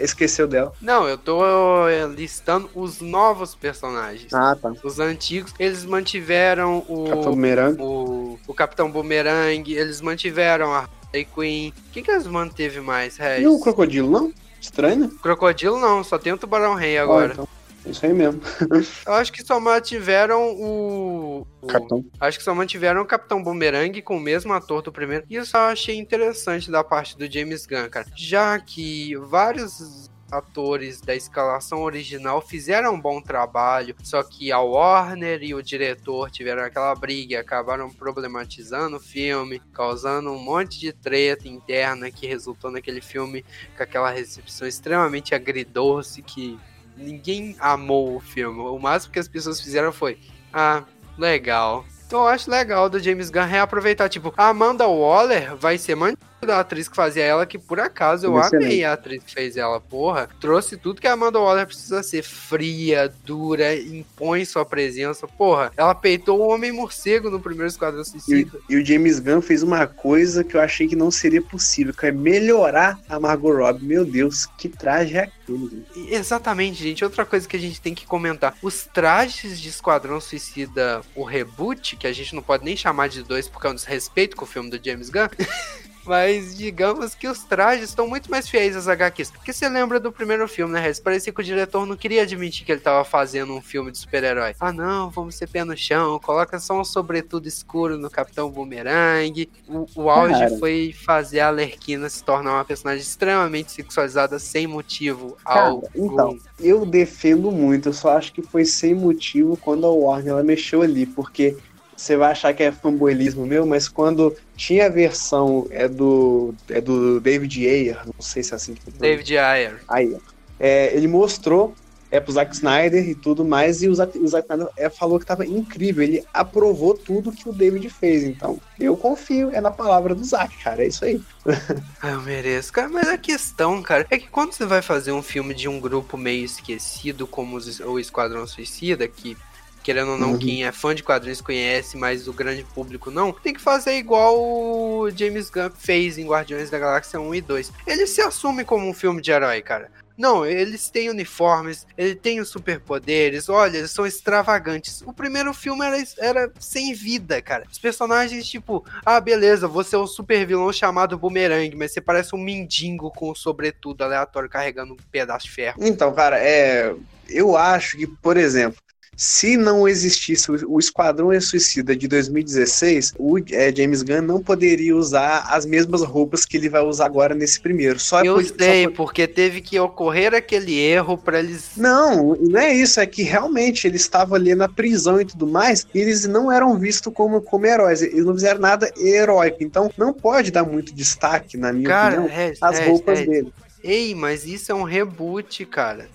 esqueceu dela. Não, eu tô é, listando os novos personagens. Ah, tá. Os antigos, eles mantiveram o. Capitão Boomerang. O, o Capitão Boomerang, eles mantiveram a Harley Quinn. Quem que eles manteve mais, Regis? E o Crocodilo, não? Estranho, né? Crocodilo não, só tem o Tubarão Rei agora. Ah, então. Isso aí mesmo. Eu acho que só mantiveram o. o Capitão. Acho que só mantiveram o Capitão Boomerang com o mesmo ator do primeiro. E isso eu achei interessante da parte do James Gunn, cara. Já que vários atores da escalação original fizeram um bom trabalho, só que a Warner e o diretor tiveram aquela briga e acabaram problematizando o filme, causando um monte de treta interna que resultou naquele filme com aquela recepção extremamente agridoce que ninguém amou o filme. O máximo que as pessoas fizeram foi: ah, legal. Então eu acho legal do James Gunn reaproveitar. Tipo, a Amanda Waller vai ser mantida da atriz que fazia ela, que por acaso eu Excelente. amei a atriz que fez ela, porra. Trouxe tudo que a Amanda Waller precisa ser. Fria, dura, impõe sua presença. Porra, ela peitou o Homem Morcego no primeiro Esquadrão Suicida. E, e, o James Gunn fez uma coisa que eu achei que não seria possível, que é melhorar a Margot Robbie. Meu Deus, que traje é aquele? Exatamente, gente. Outra coisa que a gente tem que comentar. Os trajes de Esquadrão Suicida, o reboot, que a gente não pode nem chamar de dois porque é um desrespeito com o filme do James Gunn... Mas digamos que os trajes estão muito mais fiéis às HQs. Porque você lembra do primeiro filme, né, Rez? Parecia que o diretor não queria admitir que ele estava fazendo um filme de super-herói. Ah, não, vamos ser pé no chão, coloca só um sobretudo escuro no Capitão Boomerang. O, o auge Cara. foi fazer a Lerquina se tornar uma personagem extremamente sexualizada sem motivo. Cara, então, eu defendo muito, eu só acho que foi sem motivo quando a Warner ela mexeu ali, porque você vai achar que é fanboylismo meu, mas quando tinha a versão é do, é do David Ayer, não sei se é assim que David Ayer. Ayer. É, ele mostrou é pro Zack Snyder e tudo mais, e o Zack, o Zack Snyder é, falou que tava incrível, ele aprovou tudo que o David fez, então eu confio, é na palavra do Zack, cara, é isso aí. Eu mereço, cara, mas a questão, cara, é que quando você vai fazer um filme de um grupo meio esquecido, como o Esquadrão Suicida, que querendo ou não, uhum. quem é fã de quadrinhos conhece, mas o grande público não, tem que fazer igual o James Gunn fez em Guardiões da Galáxia 1 e 2. Ele se assume como um filme de herói, cara. Não, eles têm uniformes, ele tem os superpoderes, olha, eles são extravagantes. O primeiro filme era, era sem vida, cara. Os personagens, tipo, ah, beleza, você é um super vilão chamado Boomerang, mas você parece um mendigo com um sobretudo aleatório carregando um pedaço de ferro. Então, cara, é. Eu acho que, por exemplo, se não existisse o Esquadrão Suicida de 2016, o é, James Gunn não poderia usar as mesmas roupas que ele vai usar agora nesse primeiro. Só Eu por, sei, porque teve que ocorrer aquele erro para eles. Não, não é isso, é que realmente eles estavam ali na prisão e tudo mais, e eles não eram vistos como, como heróis, eles não fizeram nada heróico. Então não pode dar muito destaque, na minha cara, opinião, é, as é, roupas é, dele. Ei, mas isso é um reboot, cara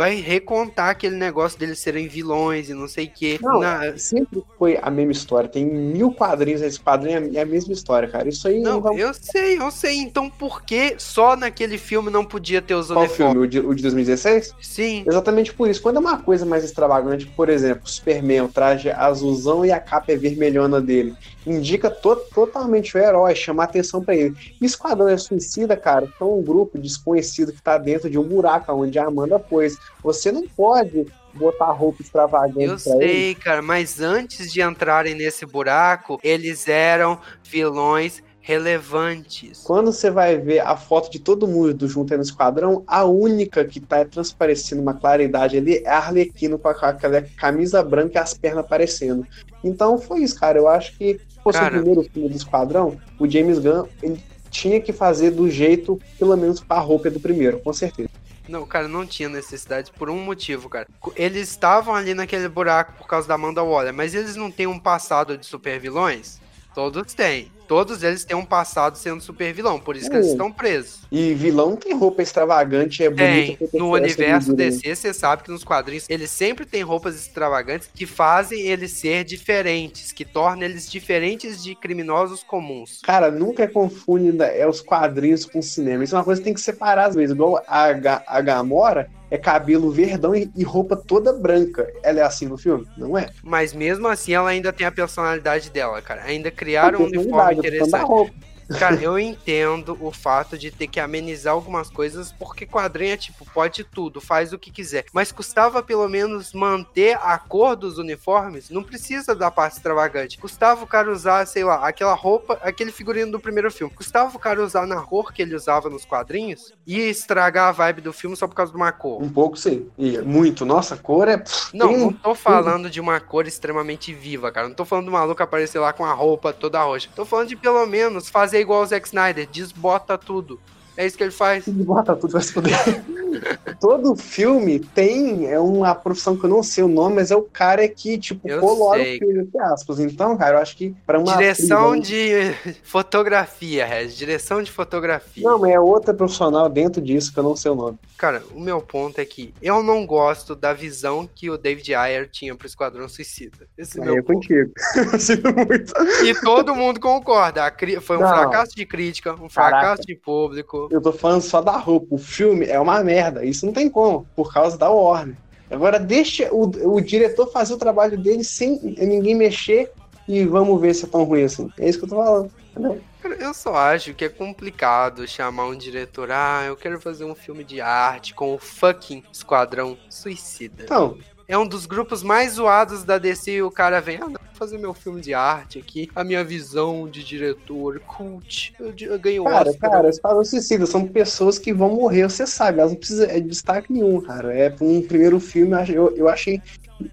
vai recontar aquele negócio deles serem vilões e não sei o quê. Não, Na... sempre foi a mesma história. Tem mil quadrinhos, esse quadrinho é a mesma história, cara. Isso aí. Não, não eu sei, eu sei. Então por que só naquele filme não podia ter os Qual filme? O de, o de 2016? Sim. Exatamente por isso. Quando é uma coisa mais extravagante, por exemplo, Superman, o traje azulzão e a capa é vermelhona dele, indica to totalmente o herói, chamar atenção para ele. Esquadrão é Suicida, cara, são um grupo desconhecido que tá dentro de um buraco onde a Amanda pôs. Você não pode botar roupa extravagante Eu sei, cara, mas antes de entrarem nesse buraco, eles eram vilões relevantes. Quando você vai ver a foto de todo mundo junto aí no esquadrão, a única que tá transparecendo uma claridade ali é a Arlequino com aquela camisa branca e as pernas aparecendo. Então foi isso, cara. Eu acho que se fosse Cara. o primeiro filme do esquadrão, o James Gunn ele tinha que fazer do jeito, pelo menos com a roupa do primeiro, com certeza. Não, cara, não tinha necessidade por um motivo, cara. Eles estavam ali naquele buraco por causa da Amanda Waller, mas eles não têm um passado de super vilões? Todos têm. Todos eles têm um passado sendo super vilão, por isso que eles Hum. estão presos. E vilão tem roupa extravagante, é Tem. bonita. porque No universo. DC, você sabe que nos quadrinhos eles sempre têm roupas extravagantes que fazem eles ser diferentes, que tornam eles diferentes de criminosos comuns. Cara, nunca confunde né, é os quadrinhos com o cinema. Isso é uma coisa que tem que separar às vezes. Igual a, Ga- a Gamora é cabelo verdão e, e roupa toda branca. Ela é assim no filme? Não é? Mas mesmo assim, ela ainda tem a personalidade dela, cara. Ainda criaram um uniforme interessante. Cara, eu entendo o fato de ter que amenizar algumas coisas, porque quadrinho é tipo, pode tudo, faz o que quiser. Mas custava pelo menos manter a cor dos uniformes, não precisa da parte extravagante. Custava o cara usar, sei lá, aquela roupa, aquele figurino do primeiro filme. Custava o cara usar na cor que ele usava nos quadrinhos e estragar a vibe do filme só por causa de uma cor. Um pouco sim. E muito. Nossa, a cor é. Não, não tô falando de uma cor extremamente viva, cara. Não tô falando do maluco aparecer lá com a roupa toda roxa. Tô falando de pelo menos fazer igual o Zack Snyder, desbota tudo. É isso que ele faz. Bota tudo, vai se fuder. Todo filme tem é uma profissão que eu não sei o nome, mas é o cara que, tipo, Eu colora sei, o filme, entre aspas. Então, cara, eu acho que pra uma. Direção atriz, de fotografia, Rez. Direção de fotografia. Não, mas é outra profissional dentro disso que eu não sei o nome. Cara, o meu ponto é que eu não gosto da visão que o David Ayer tinha pro Esquadrão Suicida. Esse Aí meu é ponto. contigo. Eu sinto muito. E todo mundo concorda. Cri- Foi um Não. fracasso de crítica, um fracasso de público. Eu tô falando só da roupa. O filme é uma merda. Isso não tem como, por causa da Warner. Agora deixa o, o diretor fazer o trabalho dele sem ninguém mexer e vamos ver se é tão ruim assim. É isso que eu tô falando. entendeu? Eu só acho que é complicado chamar um diretor. Ah, eu quero fazer um filme de arte com o fucking Esquadrão Suicida. Então, É um dos grupos mais zoados da DC e o cara vem, ah, não, vou fazer meu filme de arte aqui, a minha visão de diretor, cult, eu, eu ganho cara, Oscar. cara, Esquadrão Suicida são pessoas que vão morrer, você sabe. Elas não precisam de destaque nenhum, cara. É um primeiro filme, eu, eu achei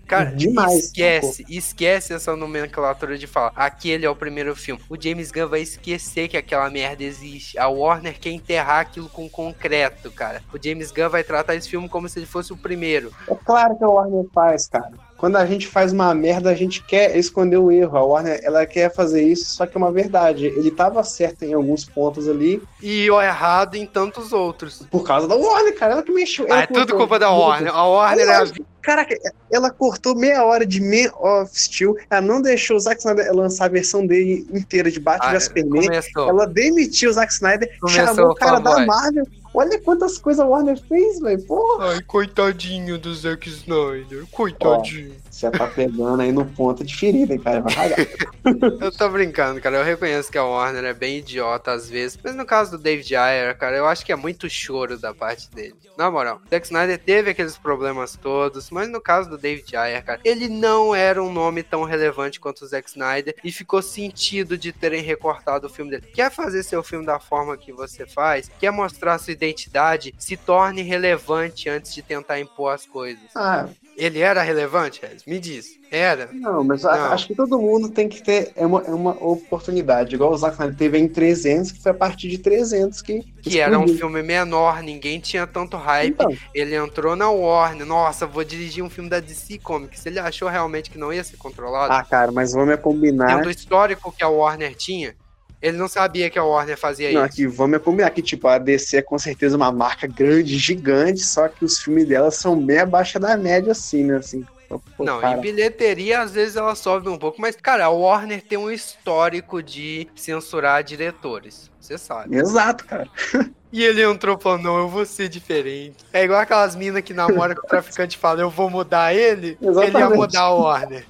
Cara, demais. esquece, esquece essa nomenclatura de falar, aquele é o primeiro filme. O James Gunn vai esquecer que aquela merda existe. A Warner quer enterrar aquilo com concreto, cara. O James Gunn vai tratar esse filme como se ele fosse o primeiro. É claro que a Warner faz, cara. Quando a gente faz uma merda, a gente quer esconder o erro. A Warner, ela quer fazer isso, só que é uma verdade. Ele tava certo em alguns pontos ali, E o errado em tantos outros. por causa da Warner, cara. Ela que mexeu. Ah, ela é tudo culpa da Warner. A Warner é a Caraca, ela cortou meia hora de Man of Steel. Ela não deixou o Zack Snyder lançar a versão dele inteira de Batman Ah, Superman. começou. Ela demitiu o Zack Snyder, Começou chamou o cara da. Marvel. Olha quantas coisas a Warner fez, velho. Porra. Ai, coitadinho do Zack Snyder. Coitadinho. Você tá pegando aí no ponto de ferida, hein, cara. Vai ragar. Eu tô brincando, cara. Eu reconheço que a Warner é bem idiota às vezes. Mas no caso do David Ayer, cara, eu acho que é muito choro da parte dele. Na moral, Zack Snyder teve aqueles problemas todos. Mas no caso do David Ayer, cara, ele não era um nome tão relevante quanto o Zack Snyder. E ficou sentido de terem recortado o filme dele. Quer fazer seu filme da forma que você faz? Quer mostrar sua identidade? Se torne relevante antes de tentar impor as coisas. Ah, Ele era relevante? Me diz. Era? não, mas a- Não. acho que todo mundo tem que ter é uma, é uma oportunidade. Igual o Zack Snyder teve em 300, que foi a partir de 300 que. Que era um explodiu. filme menor, ninguém tinha tanto hype. Então, Ele entrou na Warner. Nossa, vou dirigir um filme da DC Comics. Ele achou realmente que não ia ser controlado. ah, cara, mas vamos combinar. Tendo o histórico que a Warner tinha, ele não sabia que a Warner fazia Não, isso. aqui, vamos é combinar que, tipo, a DC é com certeza uma marca grande, gigante, só que os filmes dela são bem abaixo da média, assim, né? Assim, Pô, Não, cara, em bilheteria às vezes ela sobe um pouco, mas, cara, a Warner tem um histórico de censurar diretores. Você sabe. Exato, cara. E ele entrou falando, não, eu vou ser diferente. É igual aquelas minas que namoram com o traficante e falam, eu vou mudar ele. Ele ia Exatamente. mudar a Warner.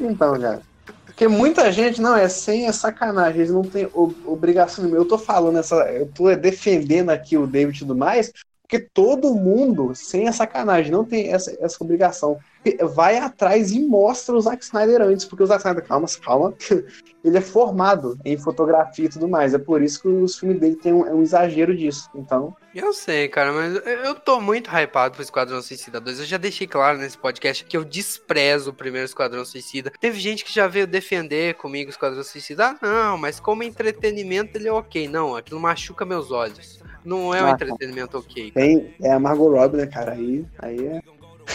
Então, cara. Porque muita gente, não, é sem é sacanagem, eles não têm ob- obrigação nenhuma. Eu tô falando essa, eu tô defendendo aqui o David e tudo mais, Porque todo mundo, sem a sacanagem, não tem essa, essa obrigação. Vai atrás e mostra o Zack Snyder antes, porque o Zack Snyder, calma, calma, ele é formado em fotografia e tudo mais. É por isso que os filmes dele têm um, é um exagero disso. Então. Eu sei, cara, mas eu tô muito hypado pro Esquadrão Suicida 2. Eu já deixei claro nesse podcast que eu desprezo o primeiro Esquadrão Suicida. Teve gente que já veio defender comigo o Esquadrão Suicida. Ah, não, mas como entretenimento ele é ok. Não, aquilo machuca meus olhos. Não é um ah, entretenimento ok. Cara. Tem, é a Margot Robbie, né, cara? Aí, aí é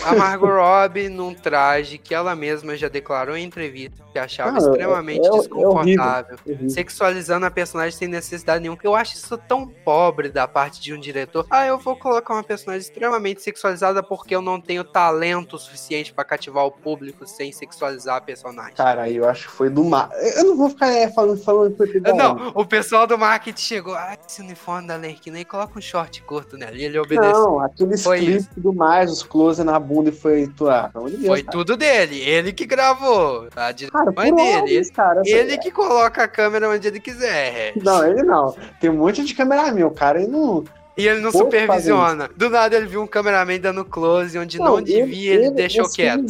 a Margot Robbie num traje que ela mesma já declarou em entrevista que achava Não, extremamente é, é, desconfortável, é sexualizando a personagem sem necessidade nenhuma. Eu acho isso tão pobre da parte de um diretor. Ah, eu vou colocar uma personagem extremamente sexualizada porque eu não tenho talento suficiente para cativar o público sem sexualizar a personagem. Cara, eu acho que foi do mar. Eu não vou ficar é, falando falando Não, o pessoal do marketing chegou, ah, esse uniforme da Lerquina aí coloca um short curto nela e ele obedeceu. Não, aqueles clipes do mais, os close na bunda e foi atuar. Foi cara. tudo dele, ele que gravou. A cara, dele. Ele, cara, ele que coloca a câmera onde ele quiser. Não, ele não. Tem um monte de cameraman, o cara ele não. E ele não Pô, supervisiona. Do nada ele viu um cameraman dando close onde não, não devia, ele, ele, deixou quieto.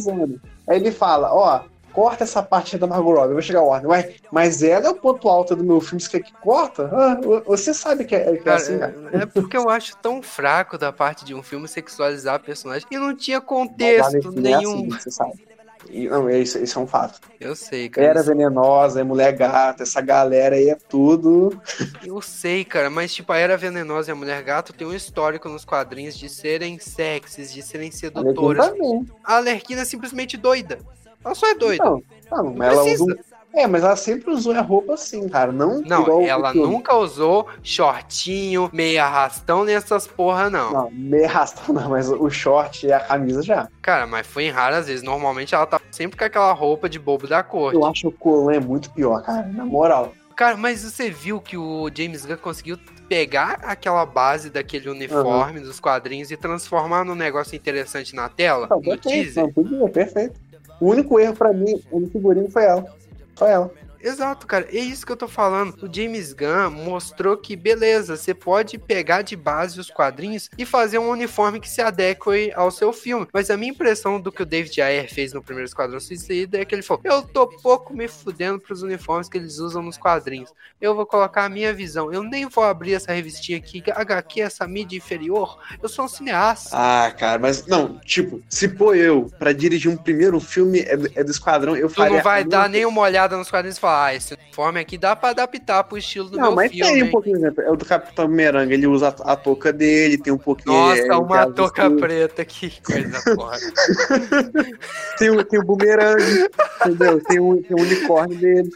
Aí ele fala, ó, corta essa parte da Margot Robbie, eu vou chegar a ordem. Ué, mas ela é o ponto alto do meu filme, você quer que corta? Ah, você sabe que é, que é cara, assim, cara. É porque eu acho tão fraco da parte de um filme sexualizar personagem e não tinha contexto nenhum. É assim, você sabe. E, não, isso, isso é um fato. Eu sei, cara. Era venenosa, é mulher gata, essa galera aí é tudo. Eu sei, cara, mas tipo, a Era Venenosa e a Mulher Gato tem um histórico nos quadrinhos de serem sexys, de serem sedutoras. A Alerquina é simplesmente doida. Ela só é doida. Não, não, não ela usa um... É, mas ela sempre usou a roupa assim, cara. Não, não ela nunca usou shortinho, meio arrastão nessas porra, não. Não, meio arrastão não, mas o short e a camisa já. Cara, mas foi em raras vezes. Normalmente ela tá sempre com aquela roupa de bobo da corte. Eu acho que o Colon é muito pior, cara, na moral. Cara, mas você viu que o James Gunn conseguiu pegar aquela base daquele uniforme uhum. dos quadrinhos e transformar num negócio interessante na tela? Não, no perfeito, teaser? Não, podia, perfeito. O único erro para mim no figurino foi ela. Foi ela. Exato, cara. É isso que eu tô falando. O James Gunn mostrou que, beleza, você pode pegar de base os quadrinhos e fazer um uniforme que se adeque ao seu filme. Mas a minha impressão do que o David Ayer fez no primeiro Esquadrão Suicida é que ele falou: eu tô pouco me fudendo pros uniformes que eles usam nos quadrinhos. Eu vou colocar a minha visão. Eu nem vou abrir essa revistinha aqui, HQ, essa mídia inferior. Eu sou um cineasta. Ah, cara, mas não, tipo, se pôr eu pra dirigir um primeiro filme é do, é do Esquadrão, eu tu faria. Tu não vai dar nem uma olhada nos quadrinhos e falar ah, esse uniforme aqui dá pra adaptar pro estilo do não, meu mas filme. Tem um pouquinho, exemplo, é o do Capitão Bumerangue, ele usa a, a touca dele, tem um pouquinho. Nossa, uma touca preta, que coisa foda. tem, o, tem o bumerangue, entendeu? Tem o, tem o unicórnio dele.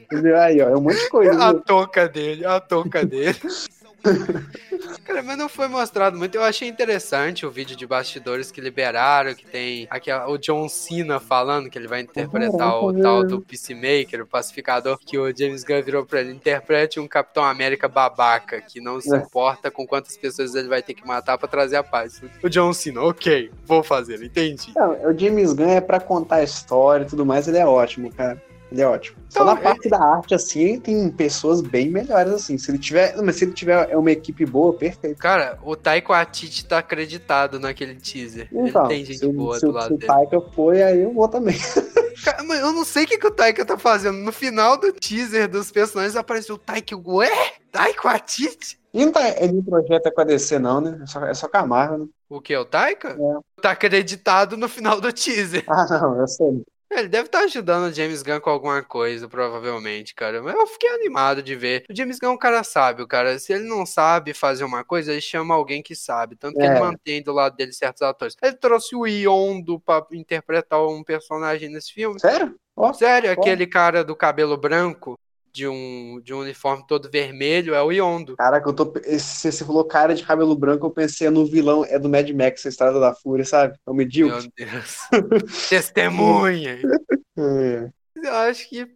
Entendeu? Aí, ó, é um monte de coisa. A touca dele, a touca dele. Cara, mas não foi mostrado muito. Eu achei interessante o vídeo de bastidores que liberaram, que tem aqui o John Cena falando que ele vai interpretar o tal do Peacemaker, o pacificador, que o James Gunn virou pra ele, interprete um Capitão América babaca, que não se é. importa com quantas pessoas ele vai ter que matar para trazer a paz. O John Cena, ok, vou fazer, entendi. Não, o James Gunn é pra contar a história e tudo mais, ele é ótimo, cara. Ele é ótimo. Então, Só na parte é... da arte, assim, tem pessoas bem melhores, assim. Se ele tiver. Mas se ele tiver é uma equipe boa, perfeito. Cara, o Taiko Atiti tá acreditado naquele teaser. Então, ele tem gente se, boa se, do lado se dele. Se o Taika foi, aí eu vou também. Cara, mas eu não sei o que, que o Taika tá fazendo. No final do teaser dos personagens apareceu o Taika. Ué? Taiko Atiti? E não tá, ele projeta com a DC, não, né? É só, é só com a Marvel, né? O que? O Taika? É. Tá acreditado no final do teaser. Ah, não, eu sei. Ele deve estar tá ajudando o James Gunn com alguma coisa, provavelmente, cara. Mas eu fiquei animado de ver. O James Gunn é um cara sábio, cara. Se ele não sabe fazer uma coisa, ele chama alguém que sabe. Tanto que é. ele mantém do lado dele certos atores. Ele trouxe o Yondo pra interpretar um personagem nesse filme. Sério? Oh, Sério, oh. aquele cara do cabelo branco de um, de um uniforme todo vermelho é o Yondo. Caraca, eu tô. Se você falou cara de cabelo branco, eu pensei no vilão, é do Mad Max, a Estrada da Fúria, sabe? É o medíocre. Meu Deus. Testemunha! é. Eu acho que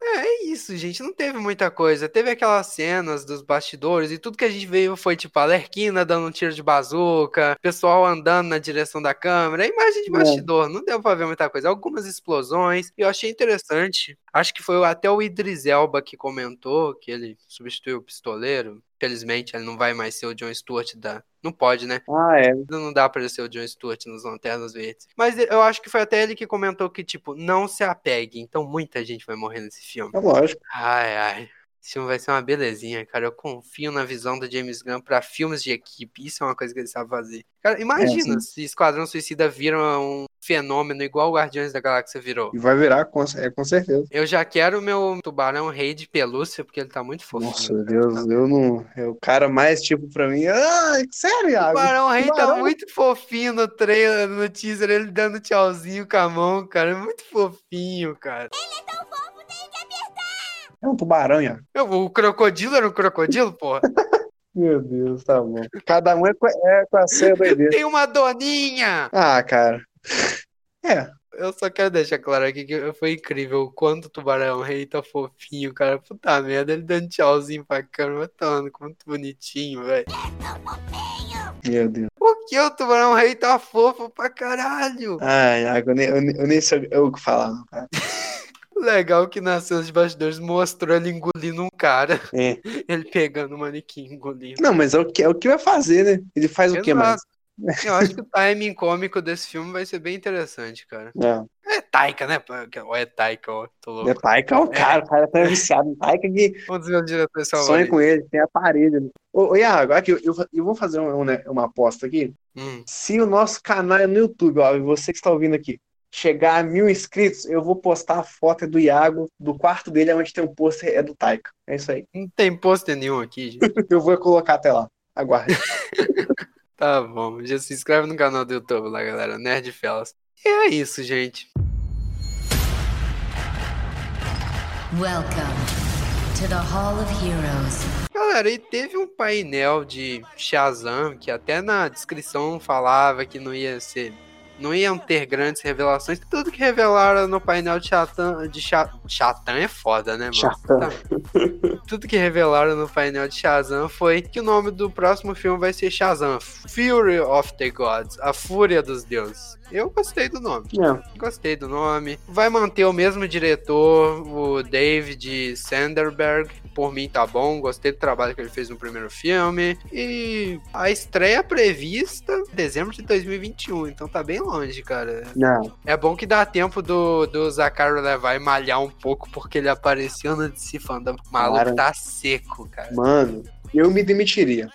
é, é isso, gente. Não teve muita coisa. Teve aquelas cenas dos bastidores e tudo que a gente veio foi tipo a Lerquina dando um tiro de bazuca, pessoal andando na direção da câmera. Imagem de é. bastidor, é. não deu pra ver muita coisa. Algumas explosões. E eu achei interessante. Acho que foi até o Idris Elba que comentou que ele substituiu o pistoleiro. Felizmente, ele não vai mais ser o John Stewart da. Não pode, né? Ah, é. Não dá pra ele ser o John Stewart nos Lanternas Verdes. Mas eu acho que foi até ele que comentou que, tipo, não se apegue. Então muita gente vai morrer nesse filme. É lógico. Ai, ai. Esse filme vai ser uma belezinha, cara. Eu confio na visão do James Gunn pra filmes de equipe. Isso é uma coisa que ele sabe fazer. Cara, imagina É, se Esquadrão Suicida vira um fenômeno igual o Guardiões da Galáxia virou. E vai virar, com, é, com certeza. Eu já quero o meu tubarão rei de pelúcia, porque ele tá muito fofinho. Nossa, cara. Deus, eu não. É o cara mais tipo pra mim. Ai, sério, O Iago? Tubarão Rei tá Tubarão. muito fofinho no trailer, no teaser, ele dando tchauzinho com a mão, cara. É muito fofinho, cara. É um tubarão, Iago. Eu- O crocodilo era um crocodilo, porra? Meu Deus, tá bom. Cada um é com, é com a senha doideira. Tem uma doninha! Ah, cara. É, Eu só quero deixar claro aqui que foi incrível o quanto o Tubarão Rei tá fofinho, cara. Puta merda, ele dando tchauzinho pra câmera, tá muito bonitinho, velho. meu Deus. Por que o Tubarão Rei tá fofo pra caralho? Ai, Iago, eu nem, eu, nem- eu nem sei o que falar, cara. Legal que nas cenas de bastidores mostrou ele engolindo um cara. É. Ele pegando o manequim engolindo. Não, mas é o que, é o que vai fazer, né? Ele faz o que mais? Exato. Eu acho que o timing cômico desse filme vai ser bem interessante, cara. É, É Taika, né? Ó, é Taika, ó. Tô louco. é Taika é o cara, o cara tá viciado em Taika que Um dos meus diretores sonha com ele, tem a parede. né? Ô, Iago, aqui, eu, eu, vou fazer uma, uma, uma aposta aqui. Hum. Se o nosso canal é no YouTube, ó, e você que está ouvindo aqui, chegar a mil inscritos, eu vou postar a foto do Iago, do quarto dele, onde tem um pôster, é do Taika. É isso aí. Não tem pôster nenhum aqui, gente. Eu vou colocar até lá. Aguarde. Tá bom. Já se inscreve no canal do YouTube lá, galera. Nerd Fellas. E é isso, gente. Welcome to the Hall of Heroes. Galera, e teve um painel de Shazam que até na descrição falava que não ia ser. Não iam ter grandes revelações. Tudo que revelaram no painel de Shatan. De Cha- Shatan é foda, né, mano? Shazam. Tá. Tudo que revelaram no painel de Shazam foi que o nome do próximo filme vai ser Shazam Fury of the Gods A Fúria dos Deuses. Eu gostei do nome. É, Gostei do nome. Vai manter o mesmo diretor, o David Sanderberg. Por mim tá bom. Gostei do trabalho que ele fez no primeiro filme. E a estreia prevista em dezembro de 2021. Então tá bem longe, cara. não. É bom que dá tempo do, do Zachary Levi malhar um pouco, porque ele apareceu no DC Fandom. O maluco Cara. tá seco, cara. Mano, eu me demitiria.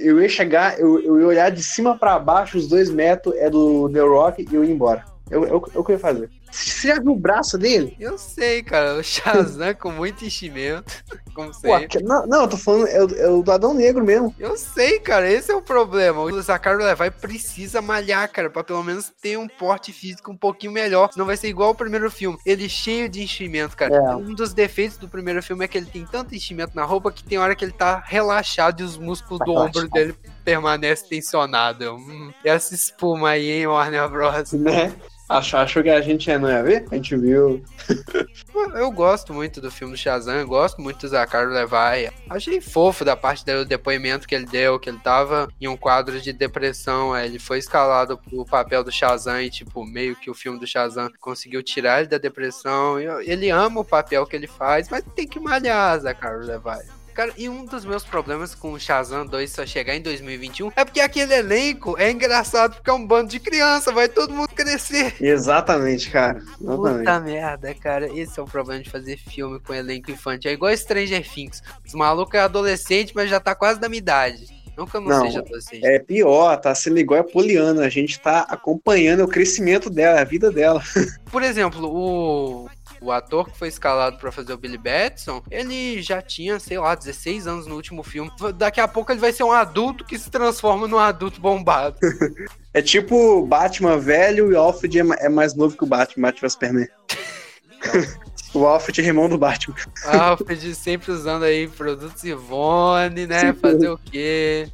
Eu ia chegar, eu, eu ia olhar de cima pra baixo, os dois metros é do The Rock e eu ia embora. Eu, eu, eu, que eu ia fazer. Você já viu o braço dele? Eu sei, cara. O Shazam com muito enchimento. Como Pô, sempre. aqui- não, não, eu tô falando, é o, é o do Adão Negro mesmo. Eu sei, cara, esse é o problema. O Zachary Levi precisa malhar, cara, pra pelo menos ter um porte físico um pouquinho melhor. Senão vai ser igual ao primeiro filme. Ele cheio de enchimento, cara. É. Um dos defeitos do primeiro filme é que ele tem tanto enchimento na roupa que tem hora que ele tá relaxado e os músculos do ombro dele permanecem tensionados. Hum, essa espuma aí, hein, Warner Bros. Né? Achou que a gente não ia ver? A gente viu. Eu- gosto muito do filme do Shazam, eu gosto muito do Zachary Levi. Achei fofo da parte dele, o depoimento que ele deu, que ele tava em um quadro de depressão, aí ele foi escalado pro papel do Shazam e, tipo, meio que o filme do Shazam conseguiu tirar ele da depressão. Ele ama o papel que ele faz, mas tem que malhar, Zachary Levi. Cara, e um dos meus problemas com o Shazam 2 só chegar em 2021 é porque aquele elenco é engraçado porque é um bando de criança, vai todo mundo crescer. Exatamente, cara. Exatamente. Puta merda, cara. Esse é o problema de fazer filme com elenco infantil. É igual Stranger Things. Os malucos é adolescente, mas já tá quase da minha idade. Eu não, Não, seja adolescente. É pior, tá sendo igual a Poliana. A gente tá acompanhando o crescimento dela, a vida dela. Por exemplo, o, o ator que foi escalado pra fazer o Billy Batson, ele já tinha, sei lá, 16 anos no último filme. Daqui a pouco ele vai ser um adulto que se transforma num adulto bombado. É tipo Batman velho e Alfred é é mais novo que o Batman, Batman Superman. o Alfred é irmão do Batman. Alfred sempre usando aí produtos Ivone, né? Fazer o quê?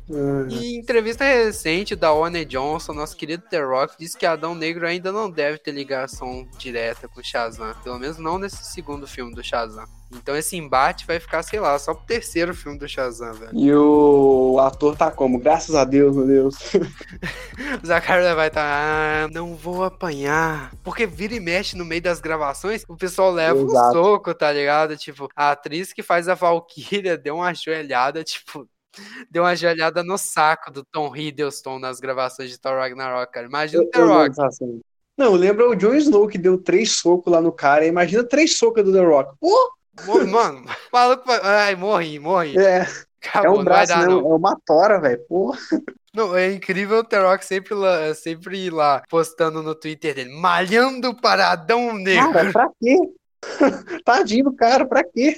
Em entrevista recente da Warner Johnson, nosso querido The Rock disse que Adão Negro ainda não deve ter ligação direta com Shazam. Pelo menos não nesse segundo filme do Shazam. Então esse embate vai ficar, sei lá, só pro terceiro filme do Shazam, velho. E o ator tá como? Graças a Deus, meu Deus. O Zachary vai estar, ah, não vou apanhar. Porque vira e mexe no meio das gravações, o pessoal leva Exato. um soco, tá ligado? Tipo, a atriz que faz a Valkyria deu uma ajoelhada, tipo, Deu uma joelhada no saco do Tom Hiddleston nas gravações de Thor Ragnarok, cara. Imagina o The Rock. Não, lembra o Jon Snow que deu três socos lá no cara. Imagina três socos do The Rock. Pô, Mo- Mano, maluco. Ai, morri, morri. é, é Acabou, um não vai braço, dar, né? não. É uma tora, velho. Pô, Não, é incrível o The Rock sempre lá, sempre ir lá postando no Twitter dele, malhando para Adão Negro. cara, pra quê? Tadinho do cara, pra quê?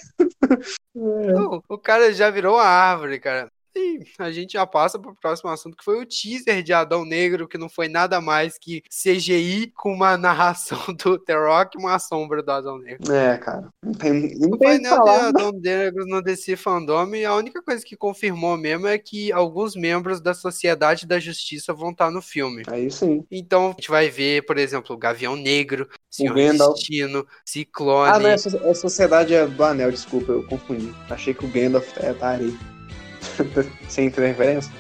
Não, o cara já virou uma árvore, cara. E a gente já passa pro próximo assunto, que foi o teaser de Adão Negro, que não foi nada mais que CGI com uma narração do The Rock e uma sombra do Adão Negro. É, cara. Não tem, não tem o de. Adão Negro no DC Fandom, a única coisa que confirmou mesmo é que alguns membros da Sociedade da Justiça vão estar no filme. Aí sim. Então, a gente vai ver, por exemplo, o Gavião Negro, Senhor Gandalf. Destino, Ciclone. Ah, não, essa, essa sociedade é do Anel, desculpa, eu confundi. Achei que o Gandalf é tá ali. Sem interferência?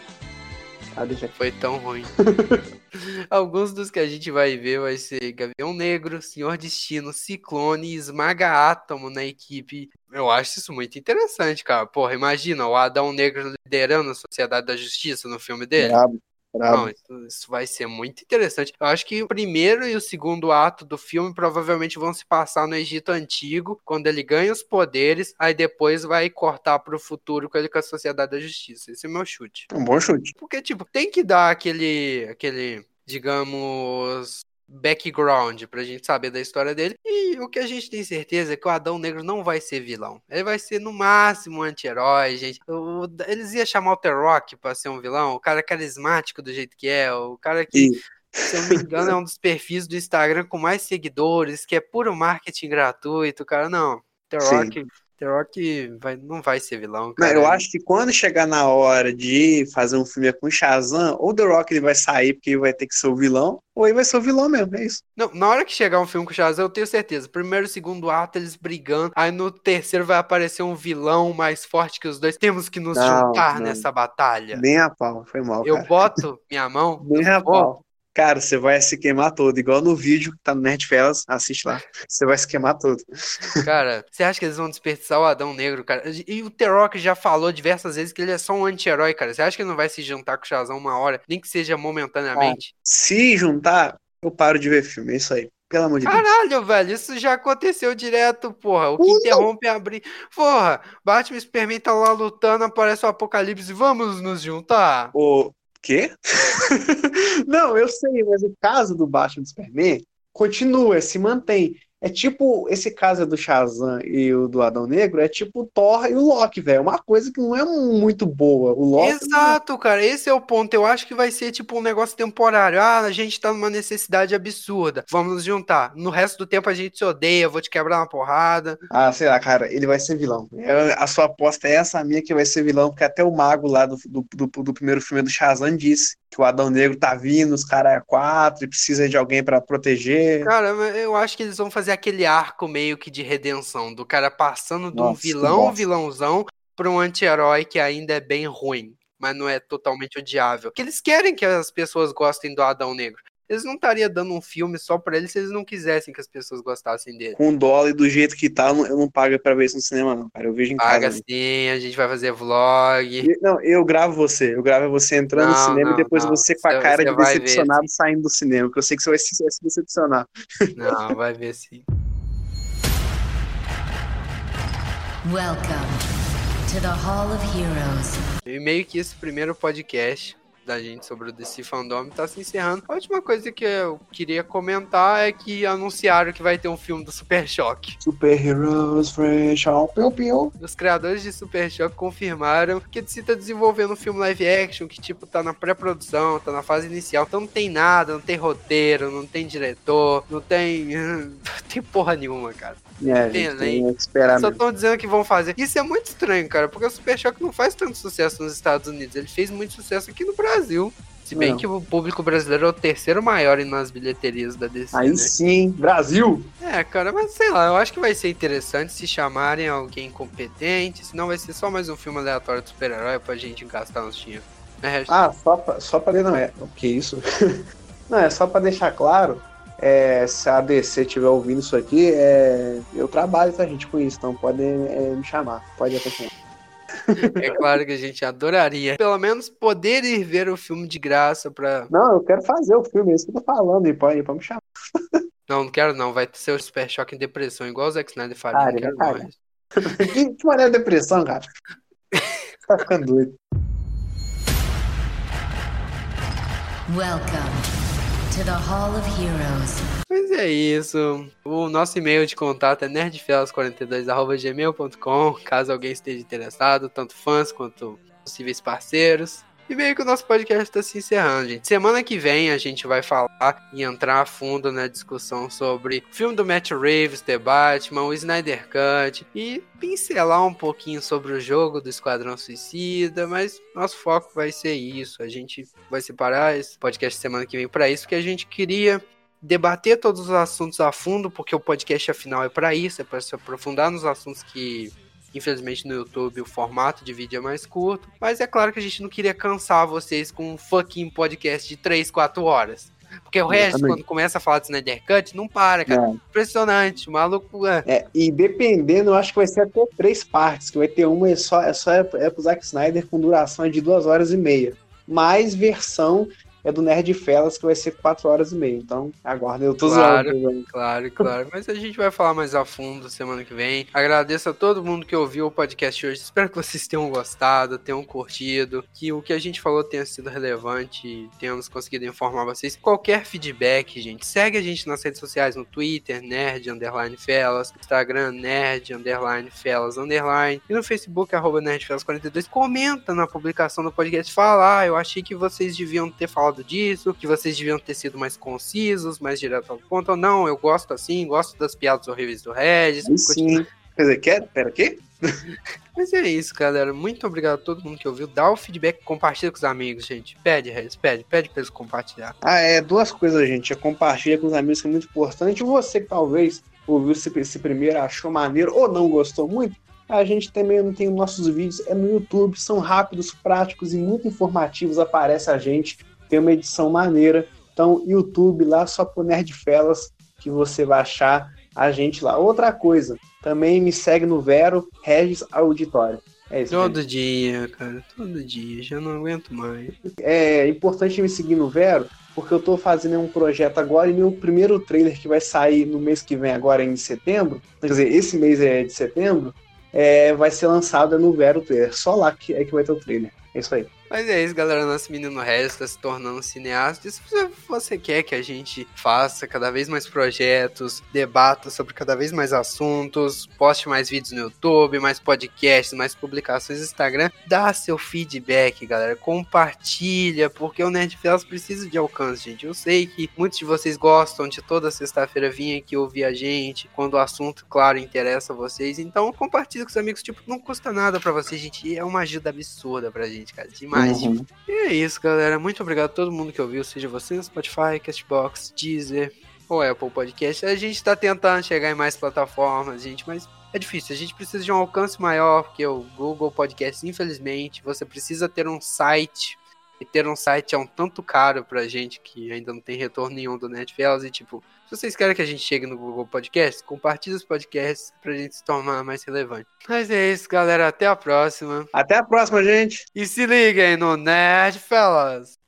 Ah, deixa Foi tão ruim. Alguns dos que a gente vai ver vai ser Gavião Negro, Senhor Destino, Ciclone Esmaga Átomo na equipe. Eu acho isso muito interessante, cara. Porra, imagina o Adão Negro liderando a Sociedade da Justiça no filme dele. Brabo. Não, isso, isso vai ser muito interessante. Eu acho que o primeiro e o segundo ato do filme provavelmente vão se passar no Egito Antigo, quando ele ganha os poderes, aí depois vai cortar pro futuro com ele com a Sociedade da Justiça. Esse é o meu chute. Um bom chute. Porque, tipo, tem que dar aquele, aquele, digamos, background pra gente saber da história dele. E o que a gente tem certeza é que o Adão Negro não vai ser vilão. Ele vai ser, no máximo, um anti-herói, gente. O- eles iam chamar o The Rock pra ser um vilão, o cara carismático do jeito que é, o cara que, E se eu não me engano, é um dos perfis do Instagram com mais seguidores, que é puro marketing gratuito, cara. Não, The Sim. The Rock vai, não vai ser vilão, Não, cara. eu acho que quando chegar na hora de fazer um filme com o Shazam, ou The Rock ele vai sair porque ele vai ter que ser o vilão, ou ele vai ser o vilão mesmo, é isso. Não, na hora que chegar um filme com o Shazam, eu tenho certeza. Primeiro e segundo ato, eles brigando. Aí no terceiro vai aparecer um vilão mais forte que os dois. Temos que nos Não, juntar não. nessa batalha. Nem a pau, foi mal, Eu cara. boto minha mão. Nem a pau. Cara, você vai se queimar todo, igual no vídeo que tá no Nerdfellas, assiste lá. Você vai se queimar todo. Cara, você acha que eles vão desperdiçar o Adão Negro, cara? E o The Rock já falou diversas vezes que ele é só um anti-herói, cara. Você acha que ele não vai se juntar com o Shazam uma hora, nem que seja momentaneamente? Se juntar, eu paro de ver filme, é isso aí. Pelo amor de Deus. Caralho, velho, isso já aconteceu direto, porra. O que Puta. interrompe é abrir. Porra, Batman e Superman tá lá lutando, aparece o Apocalipse, vamos nos juntar? O quê? Não, eu sei, mas o caso do Batman do Superman continua, se mantém. É tipo, esse caso do Shazam e o do Adão Negro, é tipo o Thor e o Loki, velho. É uma coisa que não é muito boa. O Loki. Exato, cara, esse é o ponto. Eu acho que vai ser tipo um negócio temporário. Ah, a gente tá numa necessidade absurda, vamos nos juntar. No resto do tempo a gente se odeia, vou te quebrar uma porrada. Ah, sei lá, cara, ele vai ser vilão. É, A sua aposta é essa, minha que vai ser vilão, porque até o mago lá do, do, do, do primeiro filme do Shazam disse que o Adão Negro tá vindo, os caras é quatro, e precisa de alguém pra proteger. Cara, eu acho que eles vão fazer aquele arco meio que de redenção, do cara passando de um vilão, vilãozão, pra um anti-herói que ainda é bem ruim, mas não é totalmente odiável. Que eles querem que as pessoas gostem do Adão Negro. Eles não estariam dando um filme só pra ele se eles não quisessem que as pessoas gostassem dele. Com dólar e do jeito que tá, eu não, pago pra ver isso no cinema, não, cara. Eu vejo em Paga casa. sim, a gente vai fazer vlog. Eu- Não, eu gravo você. Eu gravo você entrando no Não, cinema não, e depois não. você com a cara você de vai ver, decepcionado saindo do cinema, que eu sei que você vai se, vai se decepcionar. Não, vai ver sim. Welcome to the Hall of Heroes. E meio que esse primeiro podcast da gente sobre o DC Fandom tá se encerrando. A última coisa que eu queria comentar é que anunciaram que vai ter um filme do Super Choque. Super Heroes Fresh, piu piu. Os criadores de Super Choque confirmaram que a DC tá desenvolvendo um filme live action que, tipo, tá na pré-produção, tá na fase inicial. Então não tem nada, não tem roteiro, não tem diretor, não tem. não tem porra nenhuma, cara. É, né? esperar Só estão dizendo que vão fazer. Isso é muito estranho, cara, porque o Super Choque não faz tanto sucesso nos Estados Unidos. Ele fez muito sucesso aqui no Brasil. Se bem Não. que o público brasileiro é o terceiro maior nas bilheterias da DC. Aí né? sim, Brasil! É, cara, mas sei lá, eu acho que vai ser interessante se chamarem alguém competente, senão vai ser só mais um filme aleatório de super-herói pra gente gastar uns dinheiro. É, Ah, só pra, só pra não é. O que isso? não, é só pra deixar claro. É, se a DC estiver ouvindo isso aqui, é, eu trabalho, tá, gente, com isso, então pode é, me chamar. Pode até chamar. É claro que a gente adoraria. Pelo menos poder ir ver o filme de graça pra. Não, eu quero fazer o filme, é isso que eu tô falando, e pode, pode me chamar. Não, não quero não. Vai ser o Super Choque em Depressão, igual o Zack Snyder faria. Cara, não quero cara. mais. que, que maneira de depressão, cara? Tá ficando doido. Welcome Mas é isso. O nosso e-mail de contato é nerdfelas42.gmail.com, caso alguém esteja interessado, tanto fãs quanto possíveis parceiros. E meio que o nosso podcast está se encerrando, gente. Semana que vem a gente vai falar e entrar a fundo na discussão sobre o filme do Matt Reeves, The Batman, o Snyder Cut e pincelar um pouquinho sobre o jogo do Esquadrão Suicida, mas nosso foco vai ser isso. A gente vai separar esse podcast semana que vem para isso, porque a gente queria debater todos os assuntos a fundo, porque o podcast afinal é para isso, é para se aprofundar nos assuntos que Infelizmente no YouTube o formato de vídeo é mais curto, mas é claro que a gente não queria cansar vocês com um fucking podcast de 3, 4 horas. Porque o resto, quando começa a falar de Snyder Cut, não para, cara. É. Impressionante, maluco. É. É, e dependendo, eu acho que vai ser até três partes, que vai ter uma é só, é só é, é pro Zack Snyder com duração de duas horas e meia. Mais versão é do Nerd Felas, que vai ser quatro horas e meia. Então, aguarda, eu tô Claro. zoando. zoando. Claro, claro. Mas a gente vai falar mais a fundo semana que vem. Agradeço a todo mundo que ouviu o podcast hoje. Espero que vocês tenham gostado, tenham curtido, que o que a gente falou tenha sido relevante e tenhamos conseguido informar vocês. Qualquer feedback, gente, segue a gente nas redes sociais, no Twitter, nerd, underline felas, Instagram, nerd, underline felas, underline, e no Facebook, arroba nerdfelas42. Comenta na publicação do podcast, fala, ah, eu achei que vocês deviam ter falado disso, que vocês deviam ter sido mais concisos, mais direto ao ponto, ou não, eu gosto assim, gosto das piadas horríveis do Regis. Sim. Quer dizer, quer? Pera, quê? Mas é isso, galera. Muito obrigado a todo mundo que ouviu. Dá o feedback, compartilha com os amigos, gente. Pede, Regis, pede, pede pra eles compartilhar. Ah, é, duas coisas, gente. É compartilha com os amigos, que é muito importante. Você que talvez ouviu esse, esse primeiro, achou maneiro ou não gostou muito, a gente também não tem nossos vídeos, é no YouTube, são rápidos, práticos e muito informativos. Aparece a gente, tem uma edição maneira. Então, YouTube lá, só por Nerdfelas, que você vai achar a gente lá. Outra coisa, também me segue no Vero, Regis Auditório. É isso. Todo dia, cara, todo dia. Já não aguento mais. é importante me seguir no Vero, porque eu tô fazendo um projeto agora e meu primeiro trailer que vai sair no mês que vem, agora em setembro, quer dizer, esse mês é de setembro, é, vai ser lançado no Vero Trailer. Só lá que é que vai ter o trailer. É isso aí. Mas é isso, galera. Nosso menino Regis está se tornando cineasta. E se você- quer que a gente faça cada vez mais projetos, debata sobre cada vez mais assuntos, poste mais vídeos no YouTube, mais podcasts, mais publicações no Instagram, dá seu feedback, galera. Compartilha, porque o Nerd Felas precisa de alcance, gente. Eu sei que muitos de vocês gostam de toda sexta-feira vir aqui ouvir a gente, quando o assunto, claro, interessa a vocês. Então, compartilha com os amigos. Tipo, não custa nada pra vocês, gente. É uma ajuda absurda pra gente, cara. Demais. Uhum. E é isso, galera. Muito obrigado a todo mundo que ouviu, seja você no Spotify, Castbox, Deezer ou Apple Podcast. A gente tá tentando chegar em mais plataformas, gente, mas é difícil. A gente precisa de um alcance maior, porque o Google Podcast, infelizmente, você precisa ter um site. E ter um site é um tanto caro pra gente que ainda não tem retorno nenhum do Netflix. E tipo, se vocês querem que a gente chegue no Google Podcast, compartilhe os podcasts pra gente se tornar mais relevante. Mas é isso, galera. Até a próxima. Até a próxima, gente! E se liguem no Nerd Fellas.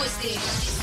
Power.